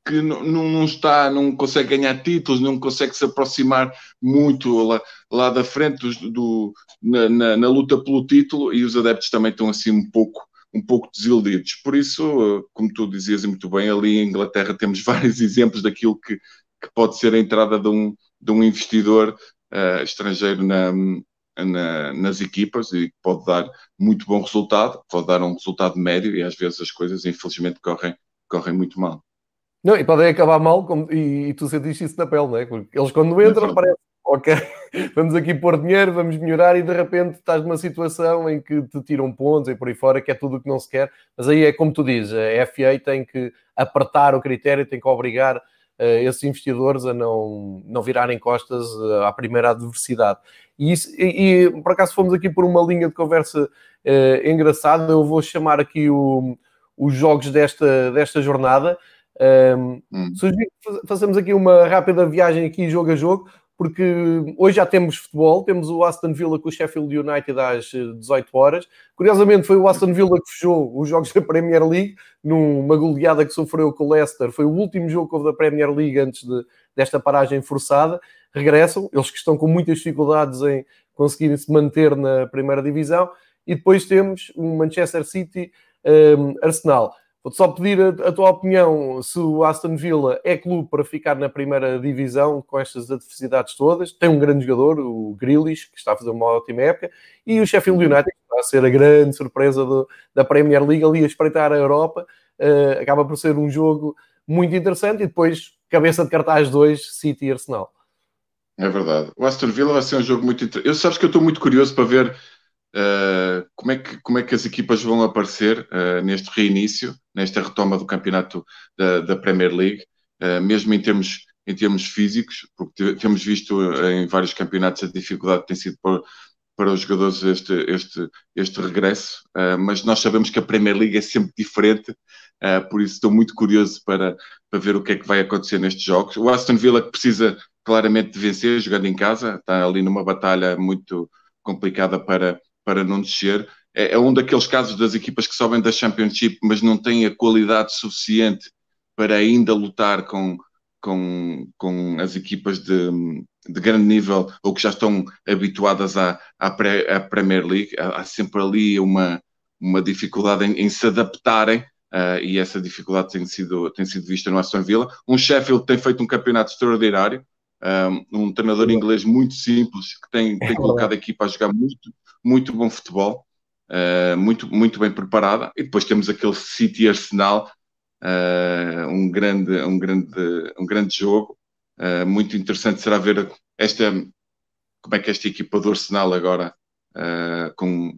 que não, não, está, não consegue ganhar títulos, não consegue se aproximar muito lá, lá da frente do, do na, na, na, luta pelo título e os adeptos também estão assim um pouco um pouco desiludidos. Por isso, como tu dizias muito bem, ali em Inglaterra temos vários exemplos daquilo que, que pode ser a entrada de um, de um investidor uh, estrangeiro na, na, nas equipas e pode dar muito bom resultado, pode dar um resultado médio e às vezes as coisas, infelizmente, correm, correm muito mal.
Não, e podem acabar mal, como, e, e, tu sentiste isso na pele, não é? Porque eles quando entram parece, ok, vamos aqui pôr dinheiro, vamos melhorar e de repente estás numa situação em que te tiram pontos e por aí fora, que é tudo o que não se quer, mas aí é como tu dizes, a FA tem que apertar o critério, tem que obrigar esses investidores a não, não virarem costas uh, à primeira adversidade. E, isso, e, e, por acaso fomos aqui por uma linha de conversa uh, engraçada, eu vou chamar aqui o, os jogos desta, desta jornada, um, hum. Fazemos aqui uma rápida viagem aqui jogo a jogo, porque hoje já temos futebol, temos o Aston Villa com o Sheffield United às 18 horas. Curiosamente foi o Aston Villa que fechou os jogos da Premier League, numa goleada que sofreu com o Leicester. Foi o último jogo que houve da Premier League antes de, desta paragem forçada. Regressam, eles que estão com muitas dificuldades em conseguirem se manter na primeira divisão. E depois temos o Manchester City um, Arsenal. Vou-te só pedir a, a, tua opinião se o Aston Villa é clube para ficar na primeira divisão com estas adversidades todas. Tem um grande jogador, o Grealish, que está a fazer uma ótima época, e o Sheffield United, que está a ser a grande surpresa do, da Premier League, ali a espreitar a Europa. Uh, acaba por ser um jogo muito interessante e depois cabeça de cartaz 2, City e Arsenal.
É verdade. O Aston Villa vai ser um jogo muito interessante. Eu sabes que eu estou muito curioso para ver Uh, como, é que, como é que as equipas vão aparecer uh, neste reinício, nesta retoma do campeonato da, da Premier League, uh, mesmo em termos, em termos físicos, porque temos visto em vários campeonatos a dificuldade que tem sido para, para os jogadores este, este, este regresso, mas nós sabemos que a Premier League é sempre diferente, por isso estou muito curioso para, para ver o que é que vai acontecer nestes jogos. O Aston Villa que precisa claramente de vencer, jogando em casa, está ali numa batalha muito complicada para, para não descer. É, é, um daqueles casos das equipas que sobem da Championship, mas não têm a qualidade suficiente para ainda lutar com, com, com as equipas de, de grande nível ou que já estão habituadas à, à, pré, à Premier League. Há, há, sempre ali uma, uma dificuldade em, em se adaptarem. Uh, e essa dificuldade tem sido, tem sido vista no Aston Villa. Um Sheffield tem feito um campeonato extraordinário, um, um treinador inglês muito simples, que tem, tem colocado a equipa a jogar muito, muito bom futebol, uh, muito, muito bem preparada. E depois temos aquele City Arsenal, uh, um, grande, um, grande, um grande jogo. Uh, muito interessante será ver esta, como é que esta equipa do Arsenal agora, com,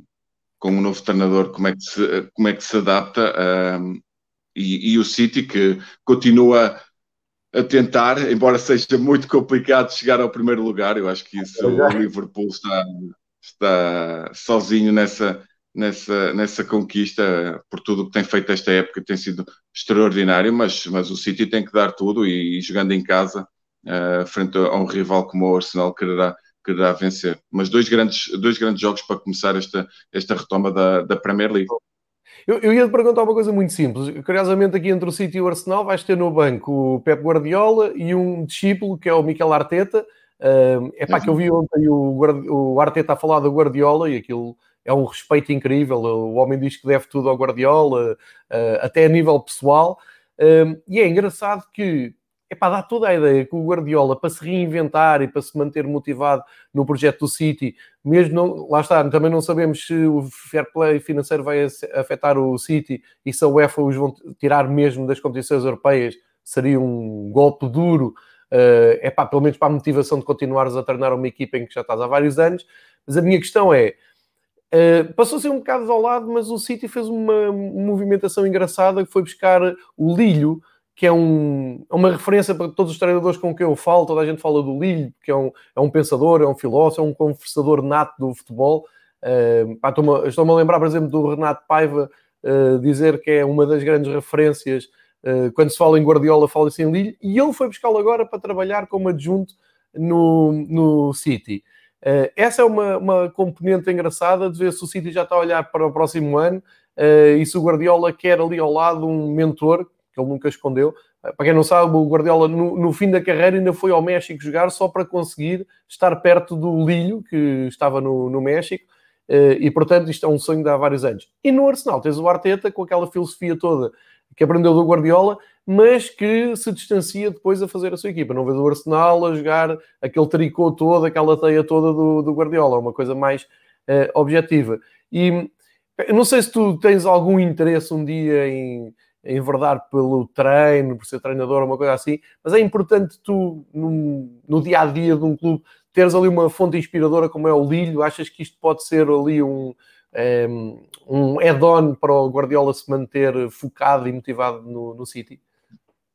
com um novo treinador, como é que se, como é que se adapta. E, e, o City que continua a tentar, embora seja muito complicado chegar ao primeiro lugar, eu acho que isso o Liverpool está, está sozinho nessa, nessa, nessa conquista por tudo o que tem feito esta época, tem sido extraordinário, mas, mas o City tem que dar tudo e, e jogando em casa, uh, frente a um rival como o Arsenal, quererá, quererá vencer. Mas dois grandes, dois grandes jogos para começar esta, esta retoma da, da Premier League.
Eu, eu ia te perguntar uma coisa muito simples. Curiosamente, aqui entre o City e o Arsenal, vais ter no banco o Pep Guardiola e um discípulo que é o Mikel Arteta, é pá, que eu vi ontem o, o Arteta a falar do Guardiola e aquilo é um respeito incrível. O homem diz que deve tudo ao Guardiola, uh, até a nível pessoal. e é engraçado que epá, dá toda a ideia que o Guardiola, para se reinventar e para se manter motivado no projeto do City, mesmo não, lá está, também não sabemos se o fair play financeiro vai afetar o City e se a UEFA os vão tirar mesmo das competições europeias, seria um golpe duro é uh, pá, pelo menos para a motivação de continuares a treinar uma equipa em que já estás há vários anos. Mas a minha questão é: uh, passou a ser um bocado ao lado, mas o City fez uma movimentação engraçada que foi buscar o Lilho, que é, um, é uma referência para todos os treinadores com quem eu falo. Toda a gente fala do Lilho, que é um, é um pensador, é um filósofo, é um conversador nato do futebol. Uh, Estou-me estou a lembrar, por exemplo, do Renato Paiva uh, dizer que é uma das grandes referências eh, quando se fala em Guardiola, fala-se em Lille, e ele foi buscá-lo agora para trabalhar como adjunto no, no City. Uh, essa é uma, uma componente engraçada de ver se o City já está a olhar para o próximo ano uh, e se o Guardiola quer ali ao lado um mentor, que ele nunca escondeu. Uh, para quem não sabe, o Guardiola no, no, fim da carreira ainda foi ao México jogar só para conseguir estar perto do Lilho, que estava no, no México, e portanto isto é um sonho de há vários anos. E no Arsenal tens o Arteta com aquela filosofia toda que aprendeu do Guardiola, mas que se distancia depois a fazer a sua equipa. Não vês o Arsenal a jogar aquele tricô todo, aquela teia toda do, do Guardiola, uma coisa mais uh, objetiva. E não sei se tu tens algum interesse um dia em enverdar pelo treino, por ser treinador, uma coisa assim, mas é importante tu, no, dia a dia de um clube, teres ali uma fonte inspiradora como é o Lilho. Achas que isto pode ser ali um, um add-on para o Guardiola se manter focado e motivado no, no City?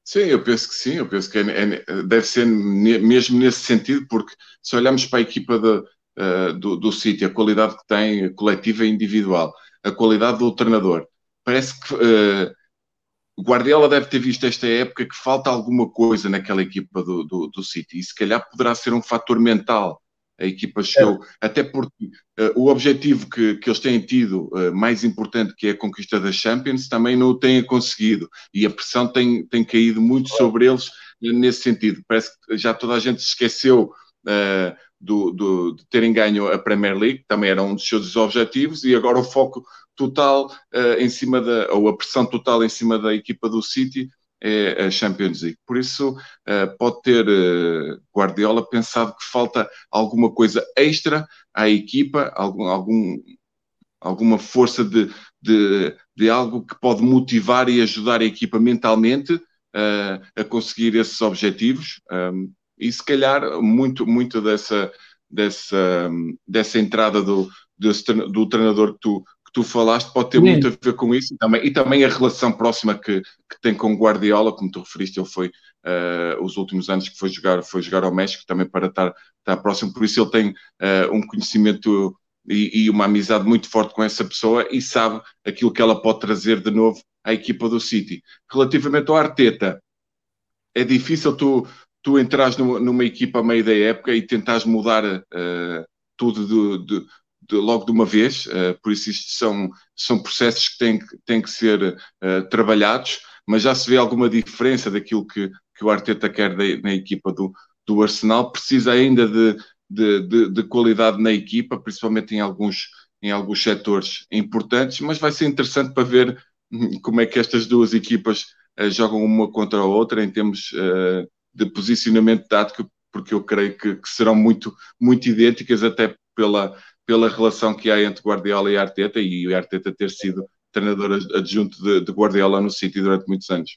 Sim, eu penso que sim, eu penso que é, é, deve ser mesmo nesse sentido, porque se olharmos para a equipa de, uh, do, do City, a qualidade que tem coletiva e individual, a qualidade do treinador, parece que uh, Guardiola deve ter visto esta época que falta alguma coisa naquela equipa do, do, do City, e se calhar poderá ser um fator mental a equipa chegou, é. até porque uh, o objetivo que, que eles têm tido, uh, mais importante que é a conquista das Champions, também não o têm conseguido e a pressão tem, tem caído muito sobre eles uh, nesse sentido. Parece que já toda a gente se esqueceu do, do, de terem ganho a Premier League, também era um dos seus objetivos, e agora o foco total em cima da, ou a pressão total em cima da equipa do City é a Champions League. Por isso, uh, pode ter uh, Guardiola pensado que falta alguma coisa extra à equipa, algum, algum alguma força de, de, de, algo que pode motivar e ajudar a equipa mentalmente uh, a conseguir esses objetivos. Um, e se calhar muito, muito dessa, dessa, dessa entrada do, desse, do treinador que tu, que tu falaste pode ter Sim. muito a ver com isso e também, e também a relação próxima que, que tem com o Guardiola, como tu referiste, ele foi uh, os últimos anos que foi jogar, foi jogar ao México também para estar, estar próximo, por isso ele tem uh, um conhecimento e, e, uma amizade muito forte com essa pessoa e sabe aquilo que ela pode trazer de novo à equipa do City. Relativamente ao Arteta, é difícil tu, tu entrares numa, equipa a meio da época e tentares mudar uh, tudo de, de, de, logo de uma vez, uh, por isso isto são, são processos que têm, têm que ser uh, trabalhados, mas já se vê alguma diferença daquilo que, que o Arteta quer na equipa do, do Arsenal, precisa ainda de, de, de, de, qualidade na equipa, principalmente em alguns, em alguns setores importantes, mas vai ser interessante para ver hum, como é que estas duas equipas uh, jogam uma contra a outra em termos de posicionamento tático, porque eu creio que, que serão muito, muito idênticas até pela, pela relação que há entre Guardiola e Arteta e Arteta ter sido treinador adjunto de, de Guardiola no City durante muitos anos.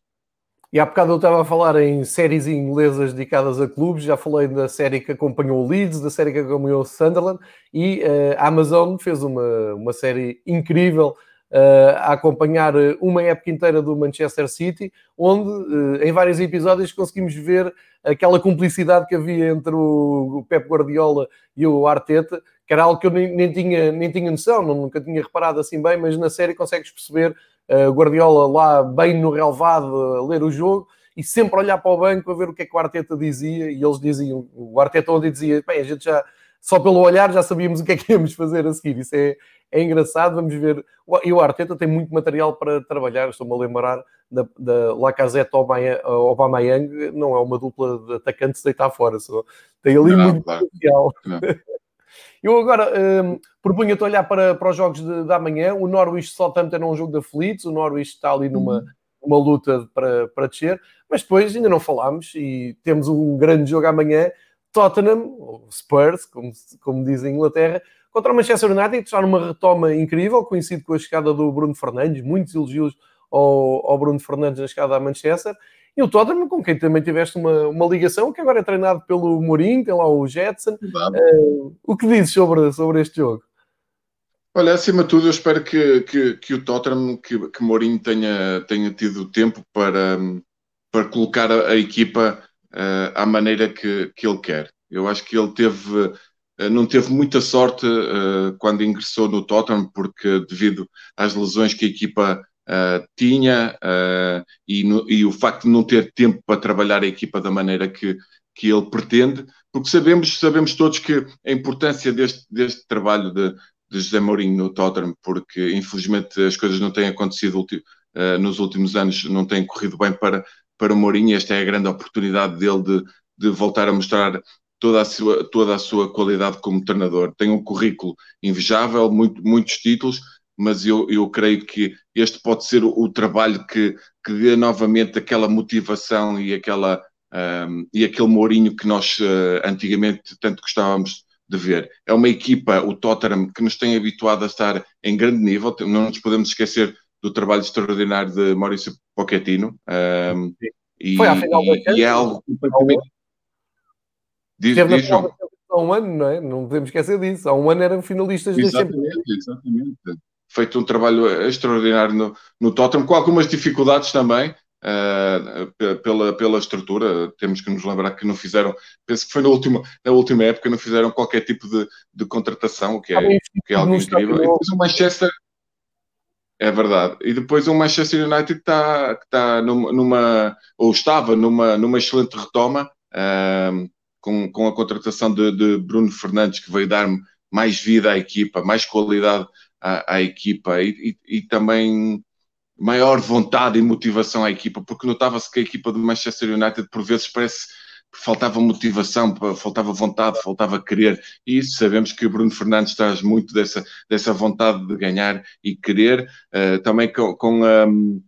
E há bocado eu estava a falar em séries inglesas dedicadas a clubes, já falei da série que acompanhou o Leeds, da série que acompanhou o Sunderland, e uh, a Amazon fez uma, uma série incrível a acompanhar uma época inteira do Manchester City, onde uh, em vários episódios conseguimos ver aquela cumplicidade que havia entre o Pep Guardiola e o Arteta, que era algo que eu nem, nem, tinha, nem tinha noção, nunca tinha reparado assim bem, mas na série consegues perceber uh, Guardiola lá bem no relevado a ler o jogo e sempre olhar para o banco a ver o que é que o Arteta dizia e eles diziam, o Arteta onde dizia, bem, a gente já, só pelo olhar já sabíamos o que é que íamos fazer a seguir, isso é, é engraçado, vamos ver, e o Arteta tem muito material para trabalhar, estou-me a lembrar da, da Lacazette Aubameyang, não é uma dupla de atacantes deitar fora, só tem ali não, muito claro. potencial. Eu agora um, propunha-te olhar para, para os jogos de, de amanhã. O Norwich Southampton é um jogo de aflitos. O Norwich está ali numa uhum. uma luta para, para descer. Mas depois ainda não falámos e temos um grande jogo amanhã. Tottenham, ou Spurs, como, como diz em Inglaterra, contra o Manchester United, está numa retoma incrível, coincide com a chegada do Bruno Fernandes. Muitos elogios ao, ao Bruno Fernandes na chegada a Manchester. E o Tottenham, com quem também tiveste uma, uma ligação, que agora é treinado pelo Mourinho, tem lá o Jetson. Uh, o que dizes sobre, sobre este jogo?
Olha, acima de tudo, eu espero que, que, que o Tottenham, que, que Mourinho tenha, tenha tido tempo para, para colocar a, a equipa uh, à maneira que, que ele quer. Eu acho que ele teve, uh, não teve muita sorte uh, quando ingressou no Tottenham, porque devido às lesões que a equipa tinha e, no, e, o facto de não ter tempo para trabalhar a equipa da maneira que, que ele pretende, porque sabemos, sabemos todos que a importância deste, deste trabalho de, de José Mourinho no Tottenham, porque infelizmente as coisas não têm acontecido nos últimos anos, não têm corrido bem para, para o Mourinho. Esta é a grande oportunidade dele de, de voltar a mostrar toda a sua, toda a sua qualidade como treinador. Tem um currículo invejável, muito, muitos títulos, mas eu, eu creio que este pode ser o, trabalho que, que dê novamente aquela motivação e, aquela, um, e aquele Mourinho que nós uh, antigamente tanto gostávamos de ver. É uma equipa, o Tottenham, que nos tem habituado a estar em grande nível, não nos podemos esquecer do trabalho extraordinário de Maurício Pochettino. Um, e, Foi à final e, e é algo completamente...
Diz, diz, há um ano, não é? Não podemos esquecer disso. Há um ano eram finalistas
exatamente, da Champions. Exatamente, Feito um trabalho extraordinário no, no Tottenham, com algumas dificuldades também, uh, pela, pela estrutura. Temos que nos lembrar que não fizeram, penso que foi na última, na última época, não fizeram qualquer tipo de, de contratação, o que é, ah, que é algo incrível. E depois o Manchester. É verdade. E depois o Manchester United está, está numa, numa, ou estava numa, numa excelente retoma, uh, com, com a contratação de, de Bruno Fernandes, que veio dar mais vida à equipa, mais qualidade à, à equipa e, e, e, também maior vontade e motivação à equipa, porque notava-se que a equipa do Manchester United por vezes parece faltava motivação, faltava vontade, faltava querer, e sabemos que o Bruno Fernandes traz muito dessa, dessa vontade de ganhar e querer, uh, também com, com um,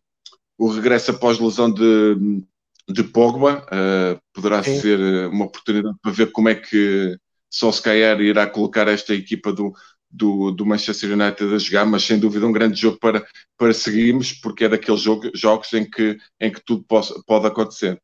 o regresso após lesão de, de Pogba, uh, poderá Sim. ser uma oportunidade para ver como é que Solskjaer irá colocar esta equipa do, do, do, Manchester United a jogar, mas sem dúvida um grande jogo para, para seguirmos, porque é daqueles jogo, jogos em que, em que tudo pode, pode acontecer.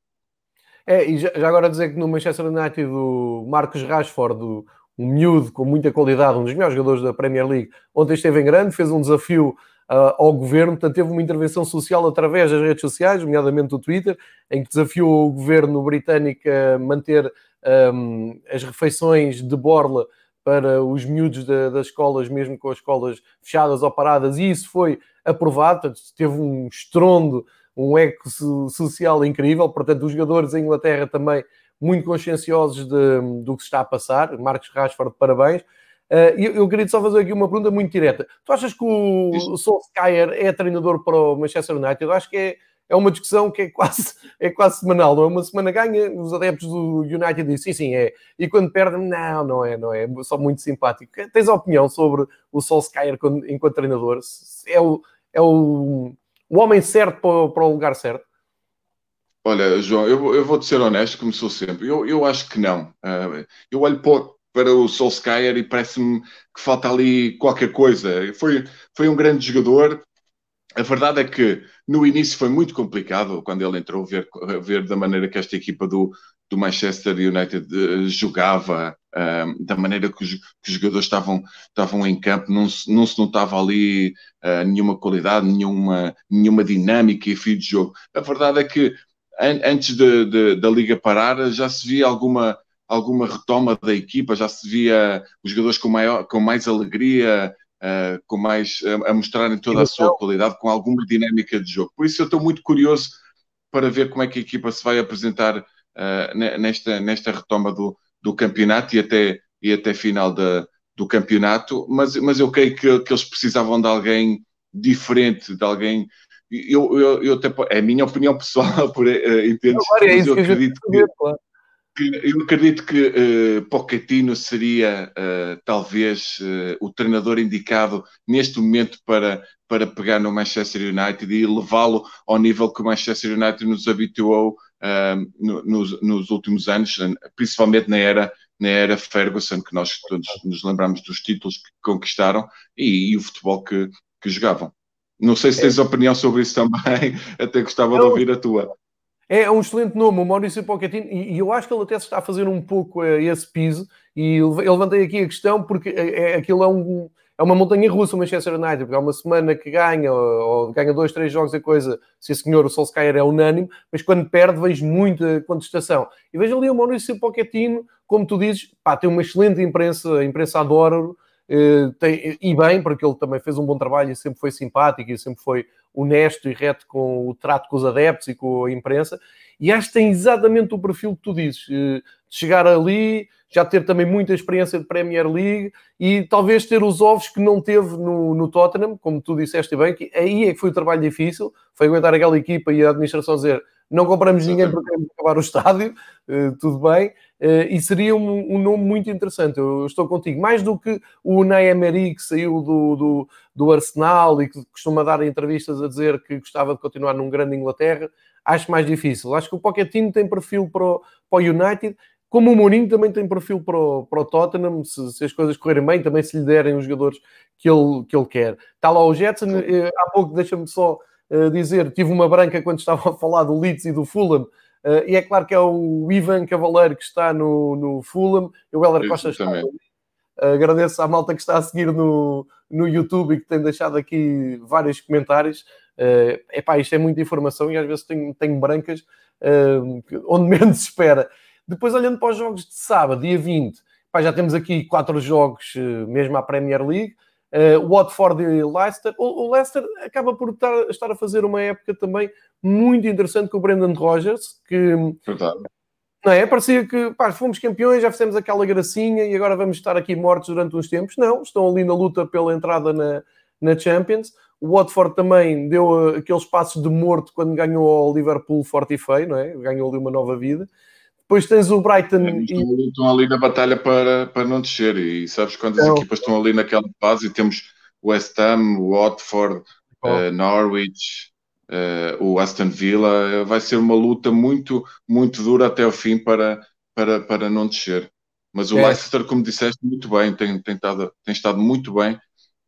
É, e já, já, agora dizer que no Manchester United o Marcos Rashford, um miúdo com muita qualidade, um dos melhores jogadores da Premier League, ontem esteve em grande, fez um desafio uh, ao governo, portanto teve uma intervenção social através das redes sociais, nomeadamente o Twitter, em que desafiou o governo britânico a manter um, as refeições de borla para os miúdos de, das escolas, mesmo com as escolas fechadas ou paradas, e isso foi aprovado, portanto, teve um estrondo, um eco social incrível, portanto, os jogadores em Inglaterra também muito conscienciosos de, do que se está a passar. Marcos Rashford, parabéns. Uh, eu, eu queria só fazer aqui uma pergunta muito direta. Tu achas que o Solskjaer é treinador para o Manchester United? Eu acho que é é uma discussão que é quase, é quase semanal, não é? Uma semana ganha, os adeptos do United dizem sim, sim, é. E quando perdem, não, não é, não é. é só muito simpático. Tens opinião sobre o Solskjaer enquanto treinador? É o, é o, o homem certo para, para o lugar certo?
Olha, João, eu, eu vou-te ser honesto, como sou sempre. Eu, eu acho que não. Uh, eu olho para, para o Solskjaer e parece-me que falta ali qualquer coisa. Foi, foi um grande jogador, a verdade é que no início foi muito complicado quando ele entrou ver, ver da maneira que esta equipa do, do Manchester United uh, jogava, uh, da maneira que os, que os, jogadores estavam, estavam em campo, não se, não se notava ali uh, nenhuma qualidade, nenhuma, nenhuma dinâmica e fio de jogo. A verdade é que an antes de, de, da liga parar já se via alguma, alguma retoma da equipa, já se via os jogadores com, maior, com mais alegria, uh, com mais, a, a mostrarem toda a sua qualidade, com alguma dinâmica de jogo. Por isso eu estou muito curioso para ver como é que a equipa se vai apresentar uh, nesta, nesta retoma do, do campeonato e até, e até final da, do campeonato, mas, mas eu creio que, que eles precisavam de alguém diferente, de alguém. Eu, eu, eu até, é a minha opinião pessoal, por, uh, entendo, é mas eu acredito que, eu acredito que uh, Pochettino seria uh, talvez uh, o treinador indicado neste momento para, para pegar no Manchester United e levá-lo ao nível que o Manchester United nos habituou no, nos, nos, últimos anos, principalmente na era, na era Ferguson, que nós todos nos lembramos dos títulos que conquistaram e, e o futebol que, que jogavam. Não sei se tens é. opinião sobre isso também, até gostava de ouvir a tua.
É um excelente nome, o Maurício Pochettino, e, eu acho que ele até se está a fazer um pouco uh, esse piso, e eu levantei aqui a questão porque é, é, aquilo é, um, é uma montanha russa o Manchester United, porque há uma semana que ganha, ou, ou ganha dois, três jogos a coisa, se senhor, o Solskjaer é unânime, mas quando perde vejo muita contestação. E vejo ali o Maurício Pochettino, como tu dizes, pá, tem uma excelente imprensa, a imprensa adora tem, e bem, porque ele também fez um bom trabalho e sempre foi simpático e sempre foi honesto e reto com o trato com os adeptos e com a imprensa. E acho que tem exatamente o perfil que tu dizes, de chegar ali, já ter também muita experiência de Premier League e talvez ter os ovos que não teve no, no Tottenham, como tu disseste bem, que aí é que foi o trabalho difícil, foi aguentar aquela equipa e a administração dizer não compramos ninguém porque queremos acabar o estádio, uh, tudo bem, uh, e seria um, um, nome muito interessante, eu estou contigo, mais do que o Unai Emery que saiu do, do, do, Arsenal e que costuma dar entrevistas a dizer que gostava de continuar num grande Inglaterra, acho mais difícil, acho que o Pochettino tem perfil para o, para o United, como o Mourinho também tem perfil para o, para o Tottenham, se, se, as coisas correrem bem, também se lhe derem os jogadores que ele, que ele quer. Está lá o Jetson, eh, há pouco deixa-me só uh, dizer, tive uma branca quando estava a falar do Leeds e do Fulham, uh, e é claro que é o Ivan Cavaleiro que está no, no Fulham, e o Heller Costa está ali. Agradeço à malta que está a seguir no, no YouTube e que tem deixado aqui vários comentários. Uh, epá, isto é muita informação e às vezes tenho, tenho brancas uh, onde menos espera. Depois, olhando para os jogos de sábado, dia 20, pá, já temos aqui quatro jogos, uh, mesmo à Premier League. Uh, Watford e Leicester. O, o Leicester acaba por estar, estar, a fazer uma época também muito interessante com o Brendan Rodgers, que Verdade. não é? Parecia que pá, fomos campeões, já fizemos aquela gracinha e agora vamos estar aqui mortos durante uns tempos. Não, estão ali na luta pela entrada na, na Champions. O Watford também deu uh, aqueles passos de morto quando ganhou ao Liverpool forte e feio, não é? Ganhou ali uma nova vida. Depois tens o Brighton.
É, estão, ali, estão, ali, na batalha para, para não descer. E sabes quantas então, equipas estão ali naquela fase? E temos West Ham, Watford, oh. uh, Norwich, uh, o Aston Villa. Vai ser uma luta muito, muito dura até o fim para, para, para não descer. Mas o é. Leicester, como disseste, muito bem, tem, tem, estado, tem estado muito bem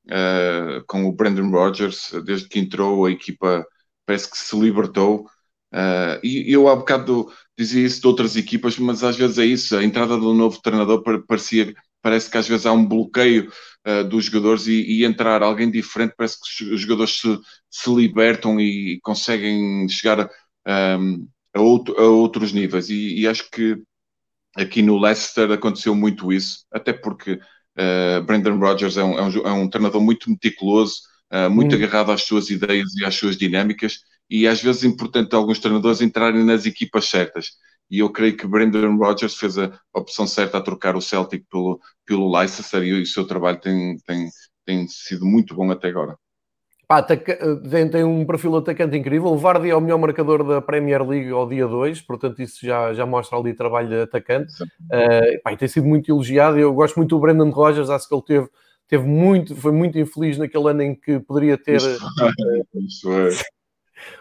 uh, com o Brandon Rodgers. Desde que entrou, a equipa parece que se libertou. Uh, e eu há bocado dizia isso de outras equipas, mas às vezes é isso. A entrada do novo treinador parecia, parece que às vezes há um bloqueio uh, dos jogadores e, e, entrar alguém diferente parece que os jogadores se, se libertam e conseguem chegar um, a, outro, a, outros níveis. E, e, acho que aqui no Leicester aconteceu muito isso, até porque uh, Brendan Rodgers é um, é, um, é um, treinador muito meticuloso, uh, muito hum. agarrado às suas ideias e às suas dinâmicas e às vezes é importante alguns treinadores entrarem nas equipas certas. E eu creio que Brendan Rodgers fez a opção certa a trocar o Celtic pelo, pelo Leicester e o seu trabalho tem, tem, tem sido muito bom até agora.
Pá, tem, tem, um perfil atacante incrível. O Vardy é o melhor marcador da Premier League ao dia 2, portanto, isso já, já mostra ali trabalho de atacante. Uh, pá, tem sido muito elogiado. Eu gosto muito do Brendan Rodgers, acho que ele teve, teve muito, foi muito infeliz naquele ano em que poderia ter. Isso, isso é.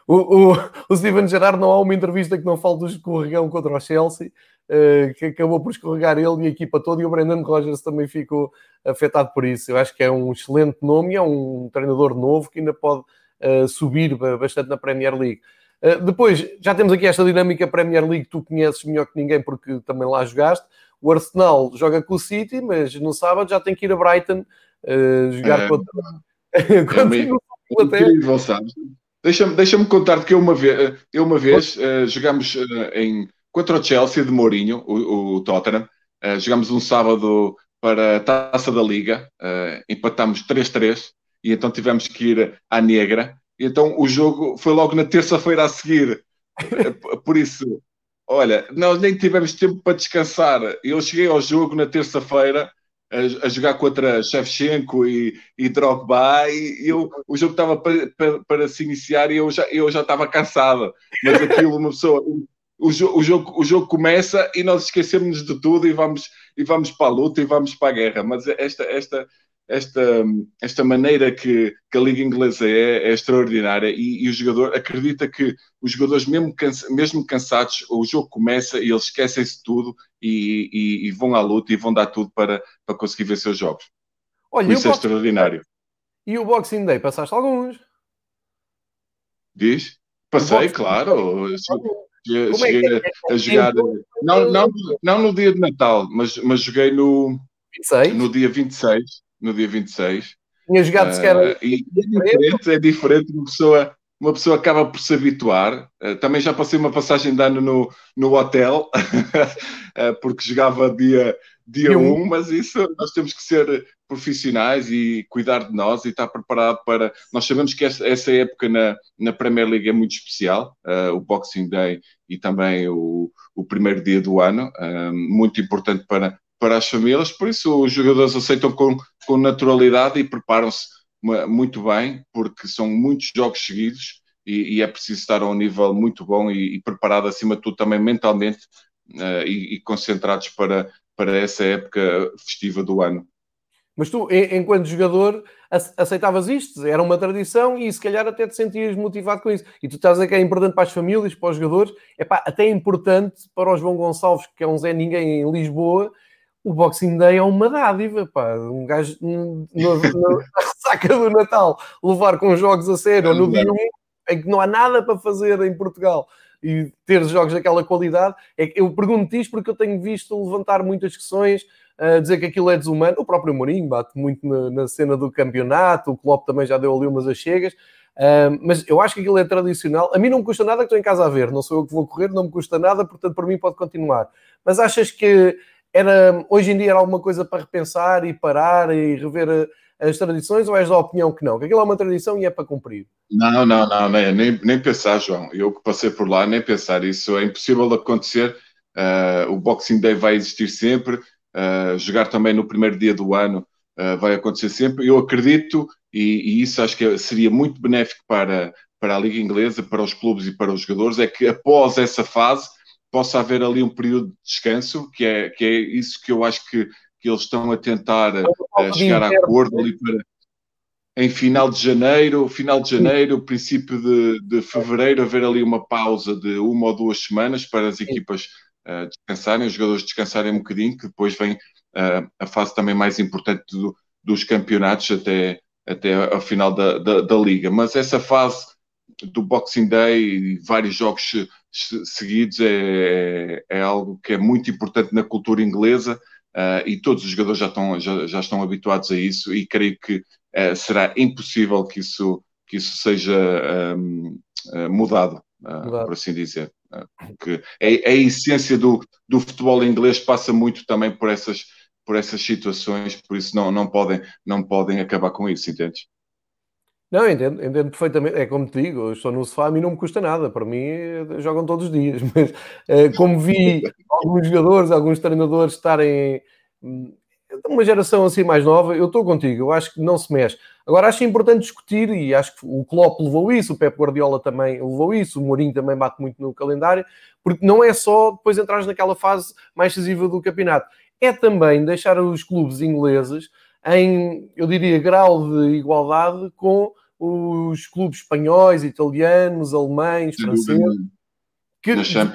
O, o, o Steven Gerrard não há uma entrevista que não fale do escorregão contra o Chelsea, uh, que acabou por escorregar ele e a equipa toda, e o Brendan Rodgers também ficou afetado por isso. Eu acho que é um excelente nome, é um treinador novo que ainda pode uh, subir bastante na Premier League. Uh, depois, já temos aqui esta dinâmica Premier League, tu conheces melhor que ninguém porque também lá jogaste. O Arsenal joga com o City, mas no sábado já tem que ir a Brighton jogar é, contra.
É, contra é incrível, sabes? Deixa-me deixa contar que eu uma vez, eu uma vez uh, jogamos uh, em, contra o Chelsea de Mourinho, o, o Tottenham, uh, jogamos um sábado para a Taça da Liga, uh, empatámos 3-3 e então tivemos que ir à Negra. E então o jogo foi logo na terça-feira a seguir. Por isso, olha, nós nem tivemos tempo para descansar. Eu cheguei ao jogo na terça-feira a, a, jogar contra Shevchenko e, e Drogba e eu, o jogo estava para, para, para, se iniciar e eu já, eu já estava cansado. Mas aquilo, uma pessoa, o, o, jogo, o jogo começa e nós esquecemos de tudo e vamos, e vamos para a luta e vamos para a guerra. Mas esta, esta, esta, esta maneira que, que a Liga Inglesa é, é extraordinária e, e, o jogador acredita que os jogadores, mesmo, cansa, mesmo cansados, o jogo começa e eles esquecem-se de tudo e, e, e, vão à luta e vão dar tudo para, para conseguir vencer os jogos. Olha, isso é extraordinário.
E o Boxing Day, passaste alguns?
Diz? Passei, claro. Cheguei, é a, a jogar. Não, não, não no dia de Natal, mas, mas joguei no, 26? no dia 26 no dia 26.
Tinha jogado sequer. Uh,
e é diferente, é diferente, uma pessoa, uma pessoa acaba por se habituar. Uh, também já passei uma passagem de ano no, no hotel, uh, porque jogava dia, dia 1, um, mas isso nós temos que ser profissionais e cuidar de nós e estar preparado para. Nós sabemos que essa, essa época na, na Premier League é muito especial, uh, o Boxing Day e também o, o primeiro dia do ano, uh, muito importante para, para as famílias, por isso os jogadores aceitam com, com naturalidade e preparam-se muito bem, porque são muitos jogos seguidos e, e, é preciso estar a um nível muito bom e, e preparado acima de tudo também mentalmente uh, e, e concentrados para, para essa época festiva do ano.
Mas tu, enquanto jogador, aceitavas isto, era uma tradição e se calhar até te sentias motivado com isso. E tu estás a dizer que é importante para as famílias, para os jogadores, é pá, até importante para o João Gonçalves, que é um Zé Ninguém em Lisboa, o Boxing Day é uma dádiva, pá. Um gajo na ressaca do Natal levar com jogos a sério, ou no dia 1, em que não há nada para fazer em Portugal e ter jogos daquela qualidade. É eu pergunto isto porque eu tenho visto levantar muitas questões a dizer que aquilo é desumano. O próprio Mourinho bate muito na, na, cena do campeonato, o Klopp também já deu ali umas achegas. Uh, mas eu acho que aquilo é tradicional. A mim não me custa nada que estou em casa a ver, não sou eu que vou correr, não me custa nada, portanto, para mim pode continuar. Mas achas que era, hoje em dia era alguma coisa para repensar e parar e rever as tradições ou és da opinião que não? Que aquilo é uma tradição e é para cumprir?
Não, não, não, nem, nem pensar, João. Eu que passei por lá, nem pensar. Isso é impossível acontecer. Uh, o Boxing Day vai existir sempre. Uh, jogar também no primeiro dia do ano uh, vai acontecer sempre. Eu acredito, e, e, isso acho que seria muito benéfico para, para a Liga Inglesa, para os clubes e para os jogadores, é que após essa fase possa haver ali um período de descanso, que é, que é isso que eu acho que, que eles estão a tentar uh, chegar a acordo ali para em final de janeiro, final de janeiro, princípio de, de fevereiro, haver ali uma pausa de uma ou duas semanas para as equipas uh, descansarem, os jogadores descansarem um bocadinho, que depois vem uh, a fase também mais importante do, dos campeonatos até, até ao final da, da, da, liga. Mas essa fase do Boxing Day e vários jogos seguidos é, é, algo que é muito importante na cultura inglesa uh, e todos os jogadores já estão, já, já estão habituados a isso e creio que uh, será impossível que isso, que isso seja um, uh, mudado, por assim dizer. porque é, é, a essência do, do futebol inglês passa muito também por essas, por essas situações, por isso não, não, podem, não podem acabar com isso, entendes?
Não, entendo, entendo perfeitamente. É como te digo, eu estou no sofá, mim não me custa nada. Para mim, jogam todos os dias. Mas eh, como vi alguns jogadores, alguns treinadores estarem hum, uma geração assim mais nova, eu estou contigo. Eu acho que não se mexe. Agora, acho importante discutir, e acho que o Klopp levou isso, o Pep Guardiola também levou isso, o Mourinho também bate muito no calendário, porque não é só depois entrar naquela fase mais decisiva do campeonato. É também deixar os clubes ingleses em, eu diria, grau de igualdade com os clubes espanhóis, italianos, alemães, franceses, que estão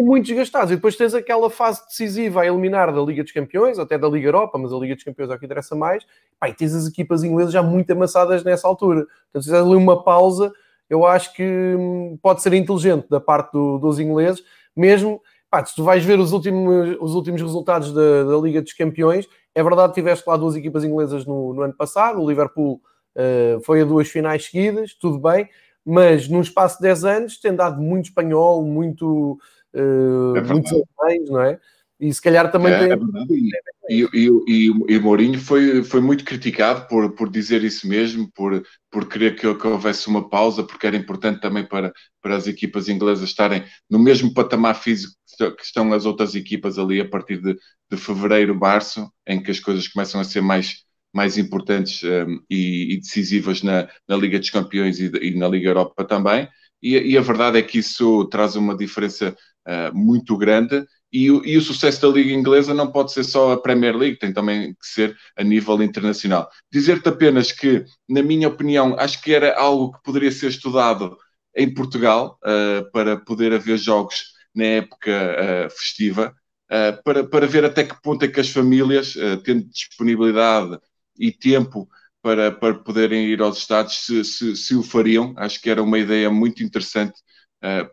muito desgastados. E depois tens aquela fase decisiva a eliminar da Liga dos Campeões, até da Liga Europa, mas a Liga dos Campeões é o que interessa mais. Pá, e tens as equipas inglesas já muito amassadas nessa altura. Então, se fizeres ali uma pausa, eu acho que hum, pode ser inteligente da parte do, dos ingleses, mesmo. Pá, se tu vais ver os últimos, os últimos resultados da, da Liga dos Campeões, é verdade que tiveste lá duas equipas inglesas no, no ano passado, o Liverpool uh, foi a duas finais seguidas, tudo bem, mas num espaço de 10 anos tem dado muito espanhol, muito, uh, é muitos alemães, não é? E se calhar também é, tem. É
e, e, e, e Mourinho foi, foi muito criticado por, por dizer isso mesmo, por, por querer que, que houvesse uma pausa, porque era importante também para, para as equipas inglesas estarem no mesmo patamar físico que estão as outras equipas ali a partir de, de fevereiro, março, em que as coisas começam a ser mais, mais importantes um, e, e, decisivas na, na, Liga dos Campeões e, e na Liga Europa também. E, e, a verdade é que isso traz uma diferença uh, muito grande. E, e, o sucesso da Liga Inglesa não pode ser só a Premier League, tem também que ser a nível internacional. Dizer-te apenas que, na minha opinião, acho que era algo que poderia ser estudado em Portugal uh, para poder haver jogos na época uh, festiva, uh, para, para ver até que ponto é que as famílias, uh, tendo disponibilidade e tempo para, para poderem ir aos Estados, se, se, se o fariam. Acho que era uma ideia muito interessante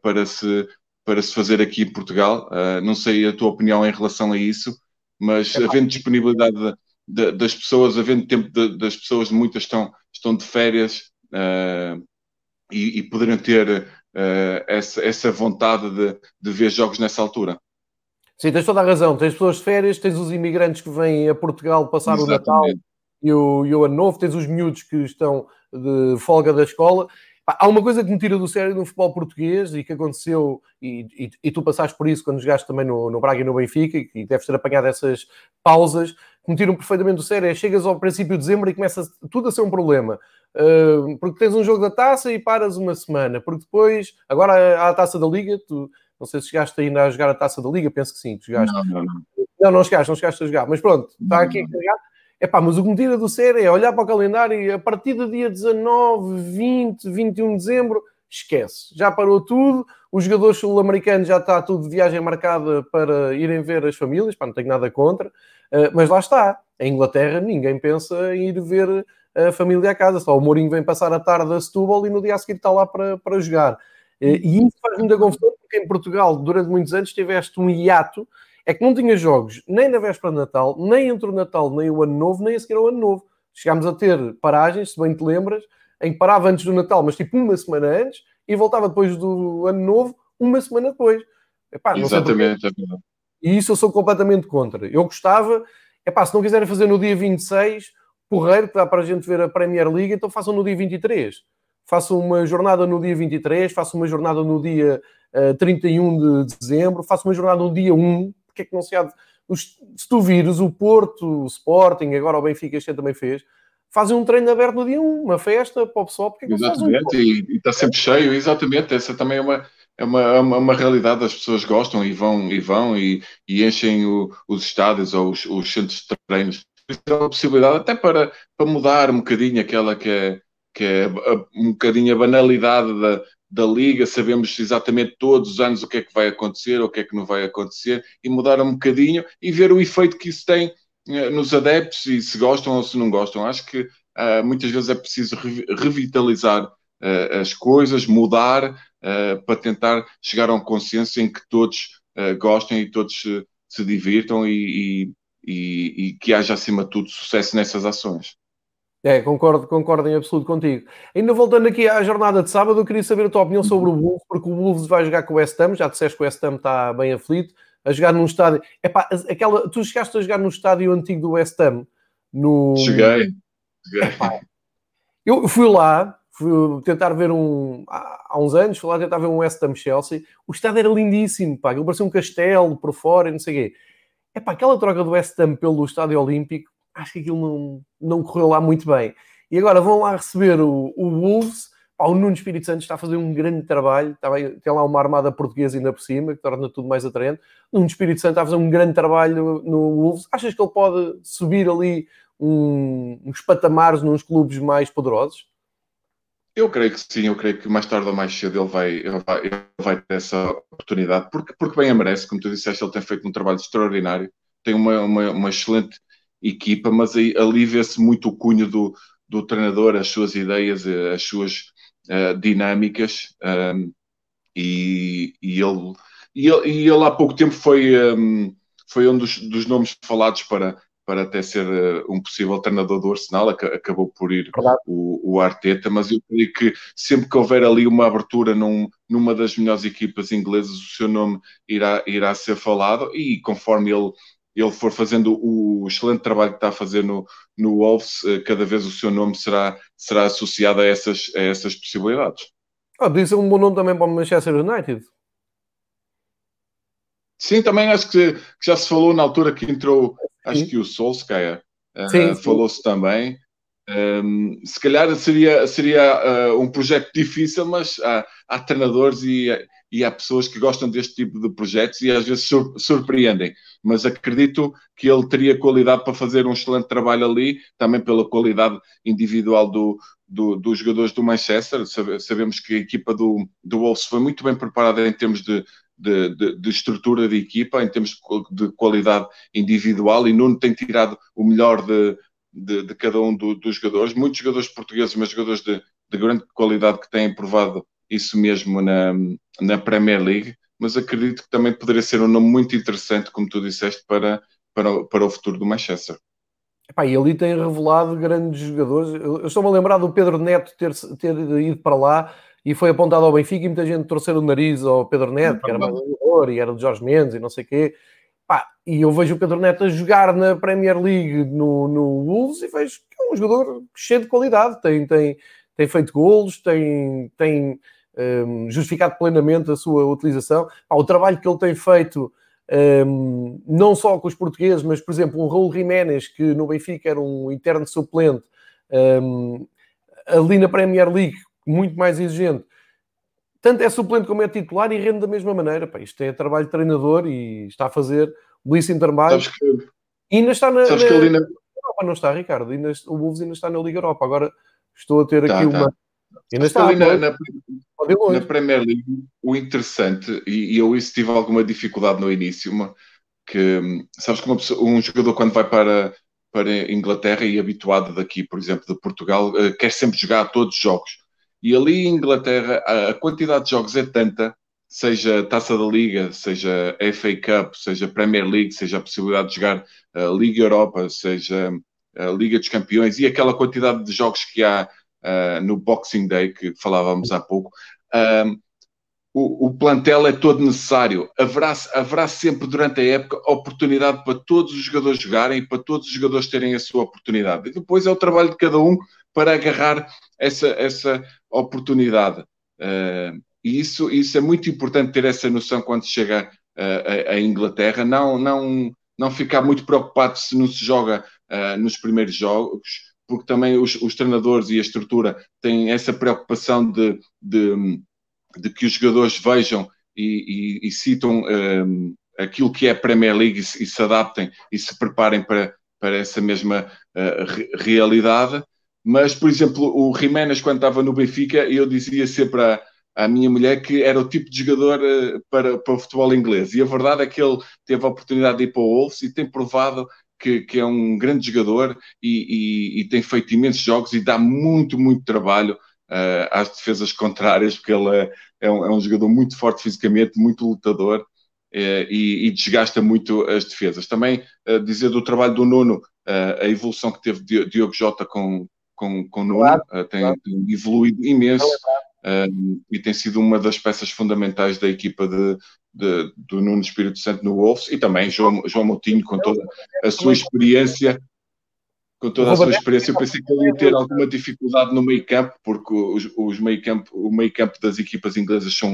para, se, para se fazer aqui em Portugal. não sei a tua opinião em relação a isso, mas é havendo disponibilidade de, de, das pessoas, havendo tempo de, das pessoas, muitas estão, estão de férias e, e poderiam ter uh, essa, essa vontade de, de ver jogos nessa altura.
Sim, tens toda a razão. Tens pessoas de férias, tens os imigrantes que vêm a Portugal passar Exatamente. o Natal e o, e o Ano Novo, tens os miúdos que estão de folga da escola. Há uma coisa que me tira do sério no futebol português e que aconteceu, e, e, e tu passaste por isso quando jogaste também no, no Braga e no Benfica, e deves ter apanhado essas pausas, que me tiram perfeitamente do sério. É chegas ao princípio de dezembro e começa tudo a ser um problema. Uh, porque tens um jogo da taça e paras uma semana, porque depois, agora há a taça da Liga, tu não sei se chegaste ainda a jogar a taça da Liga, penso que sim, tu jogaste. Não, não, não. Não, não chegaste, não chegaste a jogar, mas pronto, está aqui a carregar. Epá, mas o que me tira do sério é olhar para o calendário e a partir do dia 19, 20, 21 de dezembro, esquece. Já parou tudo, os jogadores sul-americanos já está tudo de viagem marcada para irem ver as famílias, pá, não tenho nada contra, uh, mas lá está. Em Inglaterra ninguém pensa em ir ver a família à casa, só o Mourinho vem passar a tarde a Setúbal e no dia a seguir está lá para, para jogar. Uh, e isso faz muita confusão porque em Portugal, durante muitos anos, tiveste um hiato é que não tinha jogos nem na véspera de Natal, nem entre o Natal, nem o Ano Novo, nem a seguir ao Ano Novo. Chegámos a ter paragens, se bem te lembras, em que parava antes do Natal, mas tipo uma semana antes, e voltava depois do Ano Novo, uma semana depois.
Epá, Exatamente.
E isso eu sou completamente contra. Eu gostava, epá, se não quiserem fazer no dia 26, porreiro, que dá para a gente ver a Premier League, então façam no dia 23. Façam uma jornada no dia 23, façam uma jornada no dia uh, eh, 31 de dezembro, façam uma jornada no dia 1, porque é que não se há de... Se tu vires o Porto, o Sporting, agora o Benfica, este também fez, fazem um treino aberto no dia 1, uma festa para o pessoal. Porque
é exatamente, um e, está sempre cheio, exatamente. Essa também é uma, é uma, é uma, uma, realidade, as pessoas gostam e vão e vão e, e enchem o, os estádios ou os, os, centros de treinos. Isso é uma possibilidade até para, para mudar um bocadinho aquela que é, que é um bocadinho a banalidade da, da Liga, sabemos exatamente todos os anos o que é que vai acontecer, o que é que não vai acontecer, e mudar um bocadinho e ver o efeito que isso tem uh, nos adeptos e se gostam ou se não gostam. Acho que uh, muitas vezes é preciso re revitalizar uh, as coisas, mudar para tentar chegar a um consenso em que todos gostem e todos se, se divirtam e, e, e, e que haja acima de tudo sucesso nessas ações.
É, concordo, concordo em absoluto contigo. Ainda voltando aqui à jornada de sábado, eu queria saber a tua opinião sobre o Wolves, porque o Wolves vai jogar com o West Ham, já disseste que o West Ham está bem aflito, a jogar num estádio... Epá, aquela... Tu chegaste a jogar no estádio antigo do West Ham? No...
Cheguei, cheguei.
Epá, eu fui lá, fui tentar ver um... Há uns anos, fui lá tentar ver um West Ham Chelsea, o estádio era lindíssimo, pá, ele parecia um castelo por fora e não sei o quê. Epá, aquela troca do West Ham pelo estádio olímpico, acho que aquilo não, não correu lá muito bem. E agora vão lá receber o, o Wolves. O Nuno Espírito Santo está a fazer um grande trabalho. Bem, tem lá uma armada portuguesa ainda por cima, que torna tudo mais atraente. O Nuno Espírito Santo está a fazer um grande trabalho no Wolves. Achas que ele pode subir ali um, uns patamares nos clubes mais poderosos?
Eu creio que sim, eu creio que mais tarde ou mais cedo ele vai, ele vai, ele vai ter essa oportunidade, porque, porque bem a merece, como tu disseste, ele tem feito um trabalho extraordinário, tem uma, uma, uma excelente equipa, mas aí, ali vê-se muito o cunho do, do treinador, as suas ideias, eh, as suas uh, dinâmicas, um, e, e, ele, e, ele, e ele há pouco tempo foi, um, foi um dos, dos nomes falados para, para até ser uh, um possível treinador do Arsenal, acabou por ir o, o, Arteta, mas eu creio que sempre que houver ali uma abertura num, numa das melhores equipas inglesas, o seu nome irá, irá ser falado e conforme ele ele for fazendo o excelente trabalho que está a fazer no, no Wolves, eh, cada vez o seu nome será, será associado a essas, a essas possibilidades.
Ah, ser um bom nome também para o Manchester United.
Sim, também acho que, que já se falou na altura que entrou, acho que o Solskjaer uh, falou-se também. Um, se calhar seria, seria uh, um projeto difícil, mas há, há treinadores e, e há pessoas que gostam deste tipo de projetos e às vezes sur surpreendem. Mas acredito que ele teria qualidade para fazer um excelente trabalho ali, também pela qualidade individual do, do, dos jogadores do Manchester. Sabemos que a equipa do, do Wolves foi muito bem preparada em termos de, de, de, de, estrutura de equipa, em termos de qualidade individual, e Nuno tem tirado o melhor de, de, cada um do, dos jogadores. Muitos jogadores portugueses, mas jogadores de grande qualidade que têm provado isso mesmo na, na Premier League, mas acredito que também poderia ser um nome muito interessante, como tu disseste, para, para, para o futuro do Manchester.
Epá, e ali tem revelado grandes jogadores. Eu estou-me a lembrar do Pedro Neto ter, ter ido para lá e foi apontado ao Benfica e muita gente torcer o nariz ao Pedro Neto, que era mais jogador e era do Jorge Mendes e não sei o quê. E eu vejo o Pedro Neto a jogar na Premier League no, no Wolves e vejo que é um jogador cheio de qualidade, tem, tem, tem feito golos, tem, tem um, justificado plenamente a sua utilização. Pá, o trabalho que ele tem feito um, não só com os portugueses, mas, por exemplo, o Raul Jiménez, que no Benfica era um interno suplente, um, ali na Premier League, muito mais exigente, tanto é suplente como é titular e rende da mesma maneira. Pá, isto é trabalho de treinador e está a fazer belíssimo trabalho. Sabes que, e ainda está na, sabes na, que ali na... Europa, não está, Ricardo? Ainda, o Wolves ainda está na Liga Europa. Agora estou a ter tá, aqui tá. uma.
Ainda está ali na, na, na, Premier League. O interessante, e, e, eu isso tive alguma dificuldade no início, uma, que sabes que pessoa, um jogador quando vai para, para Inglaterra e habituado daqui, por exemplo, de Portugal, uh, quer sempre jogar todos os jogos e ali em Inglaterra a quantidade de jogos é tanta, seja Taça da Liga, seja FA Cup, seja Premier League, seja a possibilidade de jogar a Liga Europa, seja a Liga dos Campeões e aquela quantidade de jogos que há uh, no Boxing Day, que falávamos há pouco, um, o, o, plantel é todo necessário. Haverá, haverá sempre durante a época oportunidade para todos os jogadores jogarem e para todos os jogadores terem a sua oportunidade. E depois é o trabalho de cada um para agarrar essa, essa oportunidade. Uh, e isso, isso é muito importante ter essa noção quando chega uh, a, a, Inglaterra, não, não, não ficar muito preocupado se não se joga uh, nos primeiros jogos, porque também os, os, treinadores e a estrutura têm essa preocupação de, de, de que os jogadores vejam e, e, e citam um, aquilo que é a Premier League e se, e se, adaptem e se preparem para, para essa mesma uh, realidade. Mas, por exemplo, o Jiménez, quando estava no Benfica, eu dizia sempre à, à minha mulher que era o tipo de jogador uh, para, para o futebol inglês. E a verdade é que ele teve a oportunidade de ir para o Wolves e tem provado que, que, é um grande jogador e, e, e, tem feito imensos jogos e dá muito, muito trabalho uh, às defesas contrárias, porque ele é, é, um, é, um, jogador muito forte fisicamente, muito lutador uh, e, e, desgasta muito as defesas. Também uh, dizer do trabalho do Nuno, a evolução que teve Diogo Jota com, com, com Nuno, claro, tem, claro. tem, evoluído imenso uh, e tem sido uma das peças fundamentais da equipa de, de, do Nuno Espírito Santo no Wolves e também João, João Moutinho com toda a sua experiência com toda a sua experiência, eu pensei que ele ia ter alguma dificuldade no meio campo, porque os, os meio campo, o meio campo das equipas inglesas são,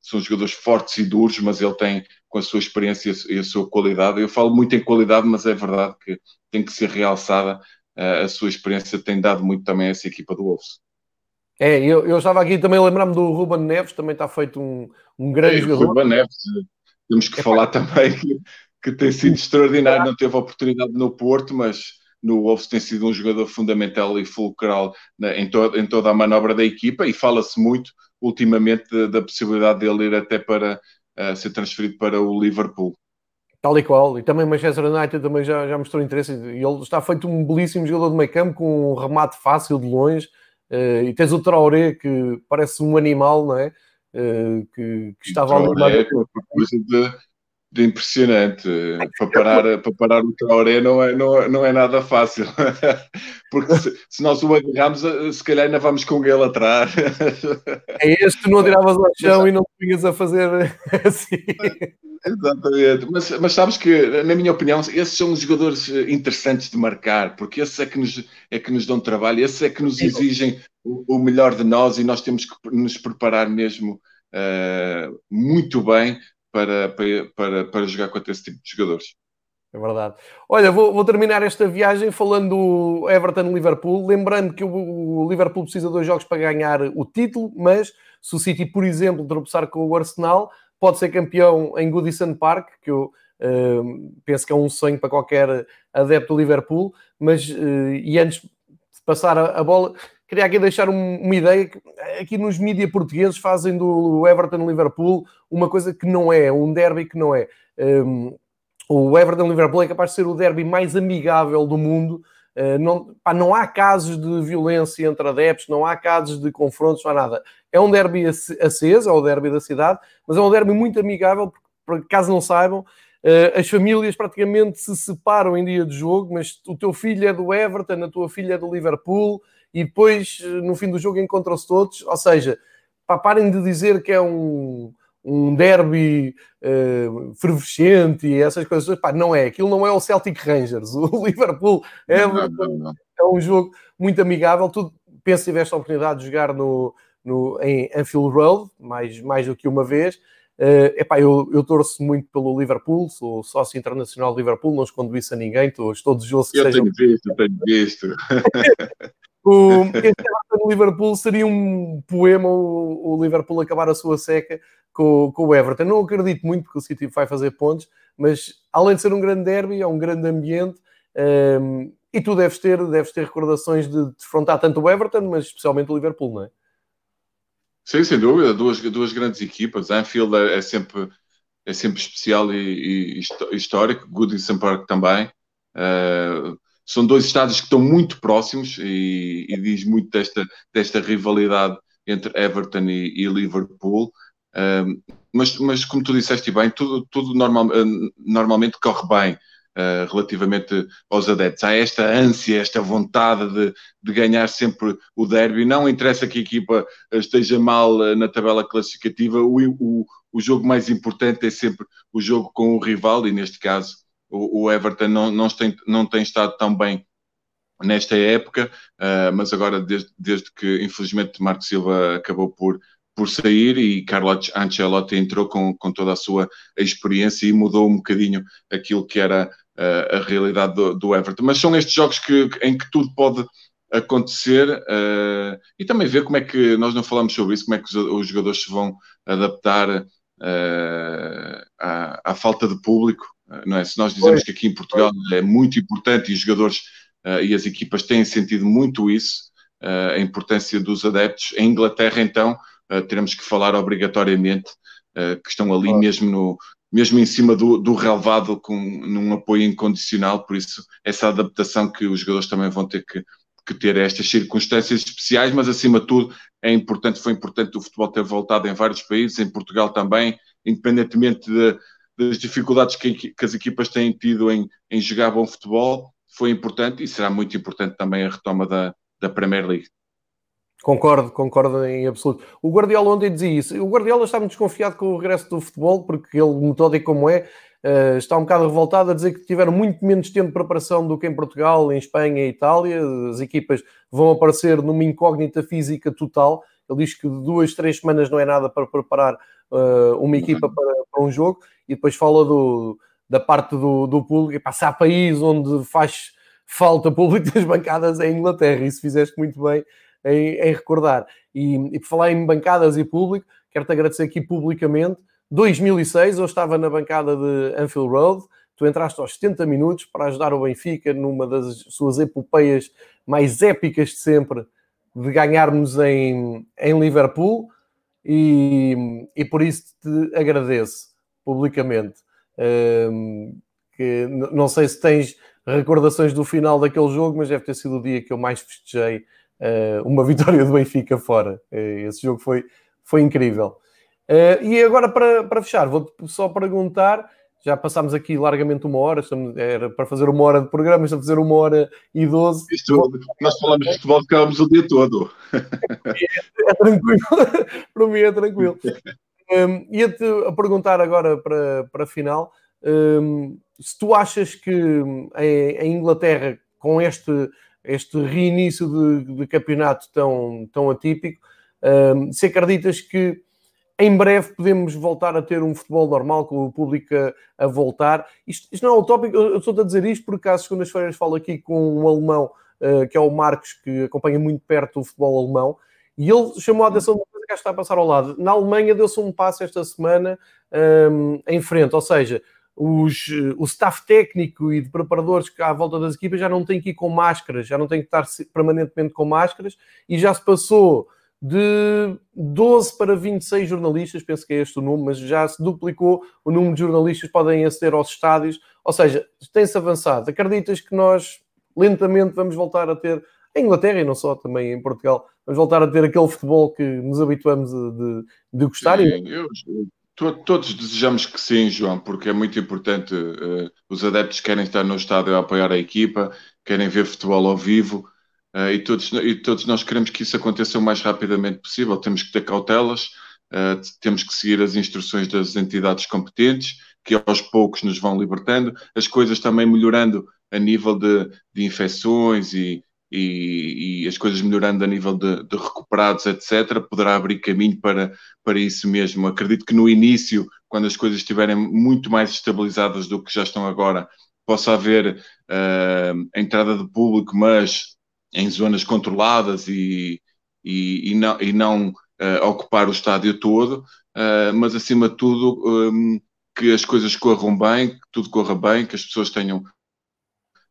são jogadores fortes e duros, mas ele tem, com a sua experiência e a sua qualidade, eu falo muito em qualidade, mas é verdade que tem que ser realçada a sua experiência tem dado muito também a essa equipa do Wolves.
É, eu, eu estava aqui também a lembrar-me do Ruben Neves, também está feito um, um grande é, jogador.
Ruben Neves, temos que é, falar pá. também que, que, tem sido extraordinário, não teve oportunidade no Porto, mas no Wolves tem sido um jogador fundamental e fulcral na, em, to, em toda a manobra da equipa e fala-se muito ultimamente da, da, possibilidade dele ir até para uh, ser transferido para o Liverpool.
Tal e qual. E também o Manchester United também já, já mostrou interesse. E ele está feito um belíssimo jogador de meio campo com um remate fácil de longe. Uh, e tens o Traoré que parece um animal, não é? Uh, que, que, estava ali.
É coisa de, de, impressionante. para, parar, para parar o Traoré não é, não, é, não é nada fácil. Porque se, se, nós o agarramos, eh, se calhar ainda vamos com ele atrás.
É este que não tiravas ao chão e não vinhas a fazer assim.
Exatamente, mas, mas sabes que, na minha opinião, esses são os jogadores eh, interessantes de marcar, porque esses é que nos, é que nos dão trabalho, esses é que nos exigem o, o melhor de nós e nós temos que nos preparar mesmo uh, muito bem para, para, para jogar contra esse tipo de jogadores.
É verdade. Olha, vou, vou, terminar esta viagem falando do Everton-Liverpool, lembrando que o, o Liverpool precisa de dois jogos para ganhar o título, mas se o City, por exemplo, tropeçar com o Arsenal, pode ser campeão em Goodison Park, que eu uh, penso que é um sonho para qualquer adepto do Liverpool, mas uh, e antes de passar a, a bola, queria aqui deixar um, uma ideia que aqui nos mídias portugueses fazem do Everton-Liverpool uma coisa que não é, um derby que não é. Um, o Everton-Liverpool é capaz de ser o derby mais amigável do mundo, não, pá, não, há casos de violência entre adeptos, não há casos de confrontos, não há nada. É um derby aceso, é o derby da cidade, mas é um derby muito amigável, porque, caso não saibam, uh, as famílias praticamente se separam em dia de jogo, mas o teu filho é do Everton, a tua filha é do Liverpool, e depois, no fim do jogo, encontram-se todos. Ou seja, pá, parem de dizer que é um, um derby uh, fervescente e essas coisas. Pá, não é, aquilo não é o Celtic Rangers. O Liverpool é, não, não, não. é um jogo muito amigável. Tu penso que tiveste a oportunidade de jogar no, no, em Anfield Road, mais, mais do que uma vez. Uh, epá, eu, eu torço muito pelo Liverpool, sou sócio internacional de Liverpool, não escondo isso a ninguém, estou, estou desejoso
que Eu sejam... tenho visto, tenho visto.
o, este no Liverpool seria um poema o, o, Liverpool acabar a sua seca com, com o Everton. Não acredito muito porque o City vai fazer pontos, mas além de ser um grande derby, é um grande ambiente um, ehm, e tu deves ter, deves ter recordações de defrontar tanto o Everton, mas especialmente o Liverpool, não é?
Sim, sem dúvida, duas, duas grandes equipas. Anfield é, é sempre, é sempre especial e, e histórico, Goodison Park também. Uh, são dois estádios que estão muito próximos e, e, diz muito desta, desta rivalidade entre Everton e, e Liverpool. Mas, mas, como tu disseste bem, tudo, tudo normal, uh, normalmente corre bem. Uh, relativamente aos adeptos. Há esta ânsia, esta vontade de, de, ganhar sempre o derby. Não interessa que a equipa esteja mal uh, na tabela classificativa, o, o, o, jogo mais importante é sempre o jogo com o rival, e neste caso o, o Everton não, não, tem, não tem estado tão bem nesta época, mas agora desde, desde que infelizmente Marco Silva acabou por por sair e Carlo Ancelotti entrou com, com toda a sua experiência e mudou um bocadinho aquilo que era uh, a realidade do, do, Everton. Mas são estes jogos que, em que tudo pode acontecer uh, e também ver como é que, nós não falamos sobre isso, como é que os, os jogadores se vão adaptar uh, à, à, falta de público, não é? Se nós dizemos que aqui em Portugal é muito importante e os jogadores e as equipas têm sentido muito isso, a importância dos adeptos, em Inglaterra então uh, teremos que falar obrigatoriamente, uh, que estão ali mesmo, no, mesmo em cima do, do relevado, com, num apoio incondicional, por isso essa adaptação que os jogadores também vão ter que, que ter estas circunstâncias especiais, mas acima de tudo é importante, foi importante o futebol ter voltado em vários países, em Portugal também, independentemente de, das dificuldades que, que, as equipas têm tido em, em jogar bom futebol, foi importante e será muito importante também a retoma da, da Premier League.
Concordo, concordo em absoluto. O Guardiola ontem dizia isso. O Guardiola está muito desconfiado com o regresso do futebol, porque ele, metódico como é, uh, está um bocado revoltado a dizer que tiveram muito menos tempo de preparação do que em Portugal, em Espanha e Itália. As equipas vão aparecer numa incógnita física total. Ele diz que duas, três semanas não é nada para preparar uh, uma equipa para, para, um jogo. E depois fala do, da parte do, do público. E passar país onde faz falta público das bancadas é a Inglaterra. Isso fizeste muito bem em, em recordar. E, e por falar em bancadas e público, quero-te agradecer aqui publicamente. 2006, eu estava na bancada de Anfield Road, tu entraste aos 70 minutos para ajudar o Benfica numa das suas epopeias mais épicas de sempre, de ganharmos em, em Liverpool, e, e por isso te agradeço publicamente. Um, que não sei se tens recordações do final daquele jogo, mas deve ter sido o dia que eu mais festejei uma vitória do Benfica fora. Uh, esse jogo foi, foi incrível. Uh, e agora, para, para fechar, vou só perguntar. Já passámos aqui largamente uma hora, estamos, era para fazer uma hora de programa, estamos a fazer uma hora e doze.
Isto, nós falamos de futebol, ficávamos o dia todo.
É, é tranquilo, para mim é tranquilo. Um, Ia-te a perguntar agora para, para a final, um, se tu achas que em, em Inglaterra, com este este reinício de, de campeonato tão, tão atípico, um, se acreditas que em breve podemos voltar a ter um futebol normal, com o público a, a voltar. Isto, isto, não é utópico, eu estou a dizer isto porque às segundas-feiras falo aqui com um alemão, uh, que é o Marcos, que acompanha muito perto o futebol alemão, e ele chamou a atenção de uma coisa que está a passar ao lado. Na Alemanha deu-se um passo esta semana um, em frente, ou seja, os, o staff técnico e de preparadores que à volta das equipas já não tem que ir com máscaras, já não tem que estar permanentemente com máscaras e já se passou de 12 para 26 jornalistas, penso que é este o número, mas já se duplicou o número de jornalistas que podem aceder aos estádios, ou seja, tem-se avançado. Acreditas que nós lentamente vamos voltar a ter, em Inglaterra e não só, também em Portugal, vamos voltar a ter aquele futebol que nos habituamos de, de gostar?
Sim, eu, Todos desejamos que sim, João, porque é muito importante. Uh, os adeptos querem estar no estádio a apoiar a equipa, querem ver futebol ao vivo uh, e, todos, e todos nós queremos que isso aconteça o mais rapidamente possível. Temos que ter cautelas, uh, temos que seguir as instruções das entidades competentes, que aos poucos nos vão libertando, as coisas também melhorando a nível de, de infecções e, e, e, as coisas melhorando a nível de, de, recuperados, etc., poderá abrir caminho para, para isso mesmo. Acredito que no início, quando as coisas estiverem muito mais estabilizadas do que já estão agora, possa haver uh, entrada de público, mas em zonas controladas e, e, e não, e não uh, ocupar o estádio todo, uh, mas acima de tudo um, que as coisas corram bem, que tudo corra bem, que as pessoas tenham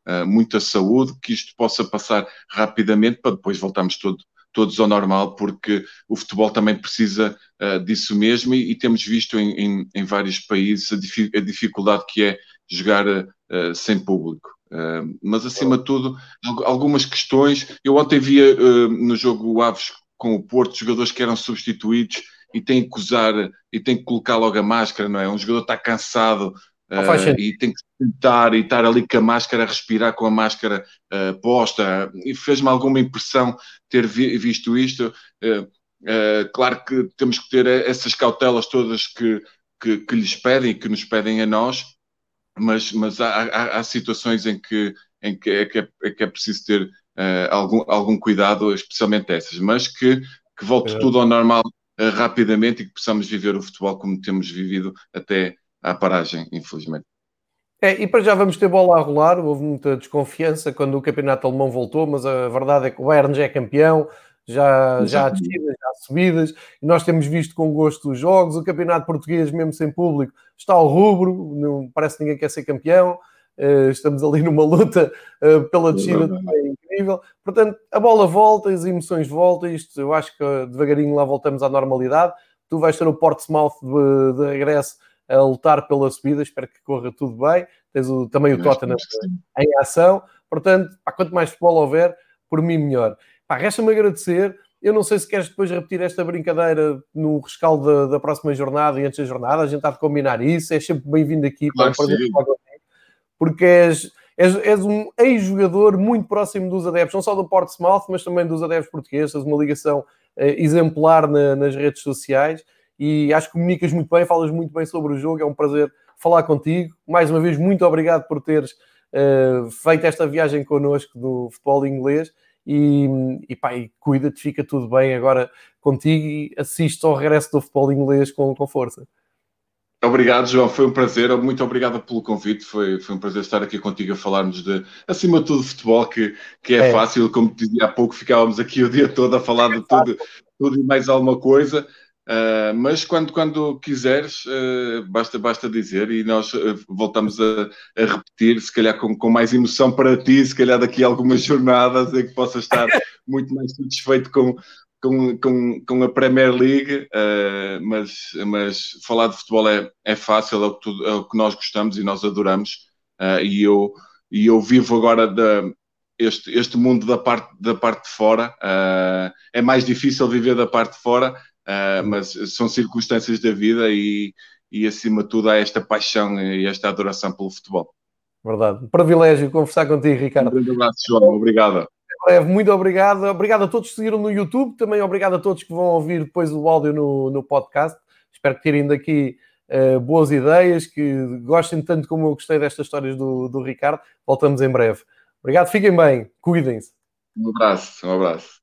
uh, muita saúde, que isto possa passar rapidamente para depois voltarmos todo, todos ao normal, porque o futebol também precisa uh, disso mesmo e, e, temos visto em, em, em vários países a, difi a, dificuldade que é jogar uh, sem público. Uh, mas acima de tudo, algumas questões. Eu ontem via no jogo Aves com o Porto jogadores que eram substituídos e têm que usar e têm que colocar logo a máscara, não é? Um jogador está cansado, Uh, e tem que tentar e estar ali com a máscara, respirar com a máscara uh, posta. E fez-me alguma impressão ter vi visto isto. Uh, claro que temos que ter essas cautelas todas que, que, que lhes pedem que nos pedem a nós, mas, mas há, há, há situações em que, em que, é, que é, é que é preciso ter algum, algum cuidado, especialmente essas, mas que, que volte é. tudo ao normal rapidamente e que possamos viver o futebol como temos vivido até à paragem, infelizmente.
É, e para já vamos ter bola a rolar. Houve muita desconfiança quando o campeonato alemão voltou, mas a verdade é que o Bayern já é campeão, já, já há descidas, já há subidas, e nós temos visto com gosto os jogos. O campeonato português, mesmo sem público, está ao rubro, não parece que ninguém quer ser campeão. Uh, estamos ali numa luta uh, pela descida também incrível. Portanto, a bola volta, as emoções voltam. Isto eu acho que devagarinho lá voltamos à normalidade. Tu vais ter o Portsmouth de, de regresso a lutar pela subida. Espero que corra tudo bem. Tens o, também o Tottenham em ação. Portanto, pá, quanto mais futebol houver, por mim melhor. Resta-me agradecer. Eu não sei se queres depois repetir esta brincadeira no rescaldo da, da, próxima jornada e antes da jornada. A gente está de combinar isso. É sempre bem-vindo aqui claro para porque és, és, és um ex-jogador muito próximo dos adeptos, não só do Portsmouth, mas também dos adeptos portugueses. Tens uma ligação eh, exemplar na, nas redes sociais e acho que comunicas muito bem, falas muito bem sobre o jogo. É um prazer falar contigo. Mais uma vez, muito obrigado por teres uh, feito esta viagem connosco do futebol inglês. E, e pá, cuida-te, fica tudo bem agora contigo e assiste ao regresso do futebol inglês com, com força.
Obrigado, João. Foi um prazer. Muito obrigado pelo convite. Foi, foi um prazer estar aqui contigo a falarmos de, acima de tudo, futebol, que, que é, é. fácil. Como te dizia há pouco, ficávamos aqui o dia todo a falar de tudo, tudo e mais alguma coisa. Uh, mas quando, quando quiseres, uh, basta, basta dizer e nós uh, voltamos a, a, repetir, se calhar com, com mais emoção para ti, se calhar daqui a algumas jornadas em que possas estar muito mais satisfeito com, com, com, com a Premier League, mas, mas falar de futebol é, é fácil, é o, tu, é o que nós gostamos e nós adoramos. e, eu, e eu vivo agora da, este, este mundo da parte, da parte de fora. é mais difícil viver da parte de fora uh, mas são circunstâncias da vida e, e, acima de tudo, há esta paixão e esta adoração pelo futebol.
Verdade. Privilégio conversar contigo, Ricardo. Um
grande abraço, João. Obrigado.
Muito obrigado. Obrigado a todos que seguiram no YouTube. Também obrigado a todos que vão ouvir depois o áudio no, no podcast. Espero que tirem daqui uh, boas ideias, que gostem tanto como eu gostei destas histórias do, do Ricardo. Voltamos em breve. Obrigado, fiquem bem, cuidem-se.
Um abraço, um abraço.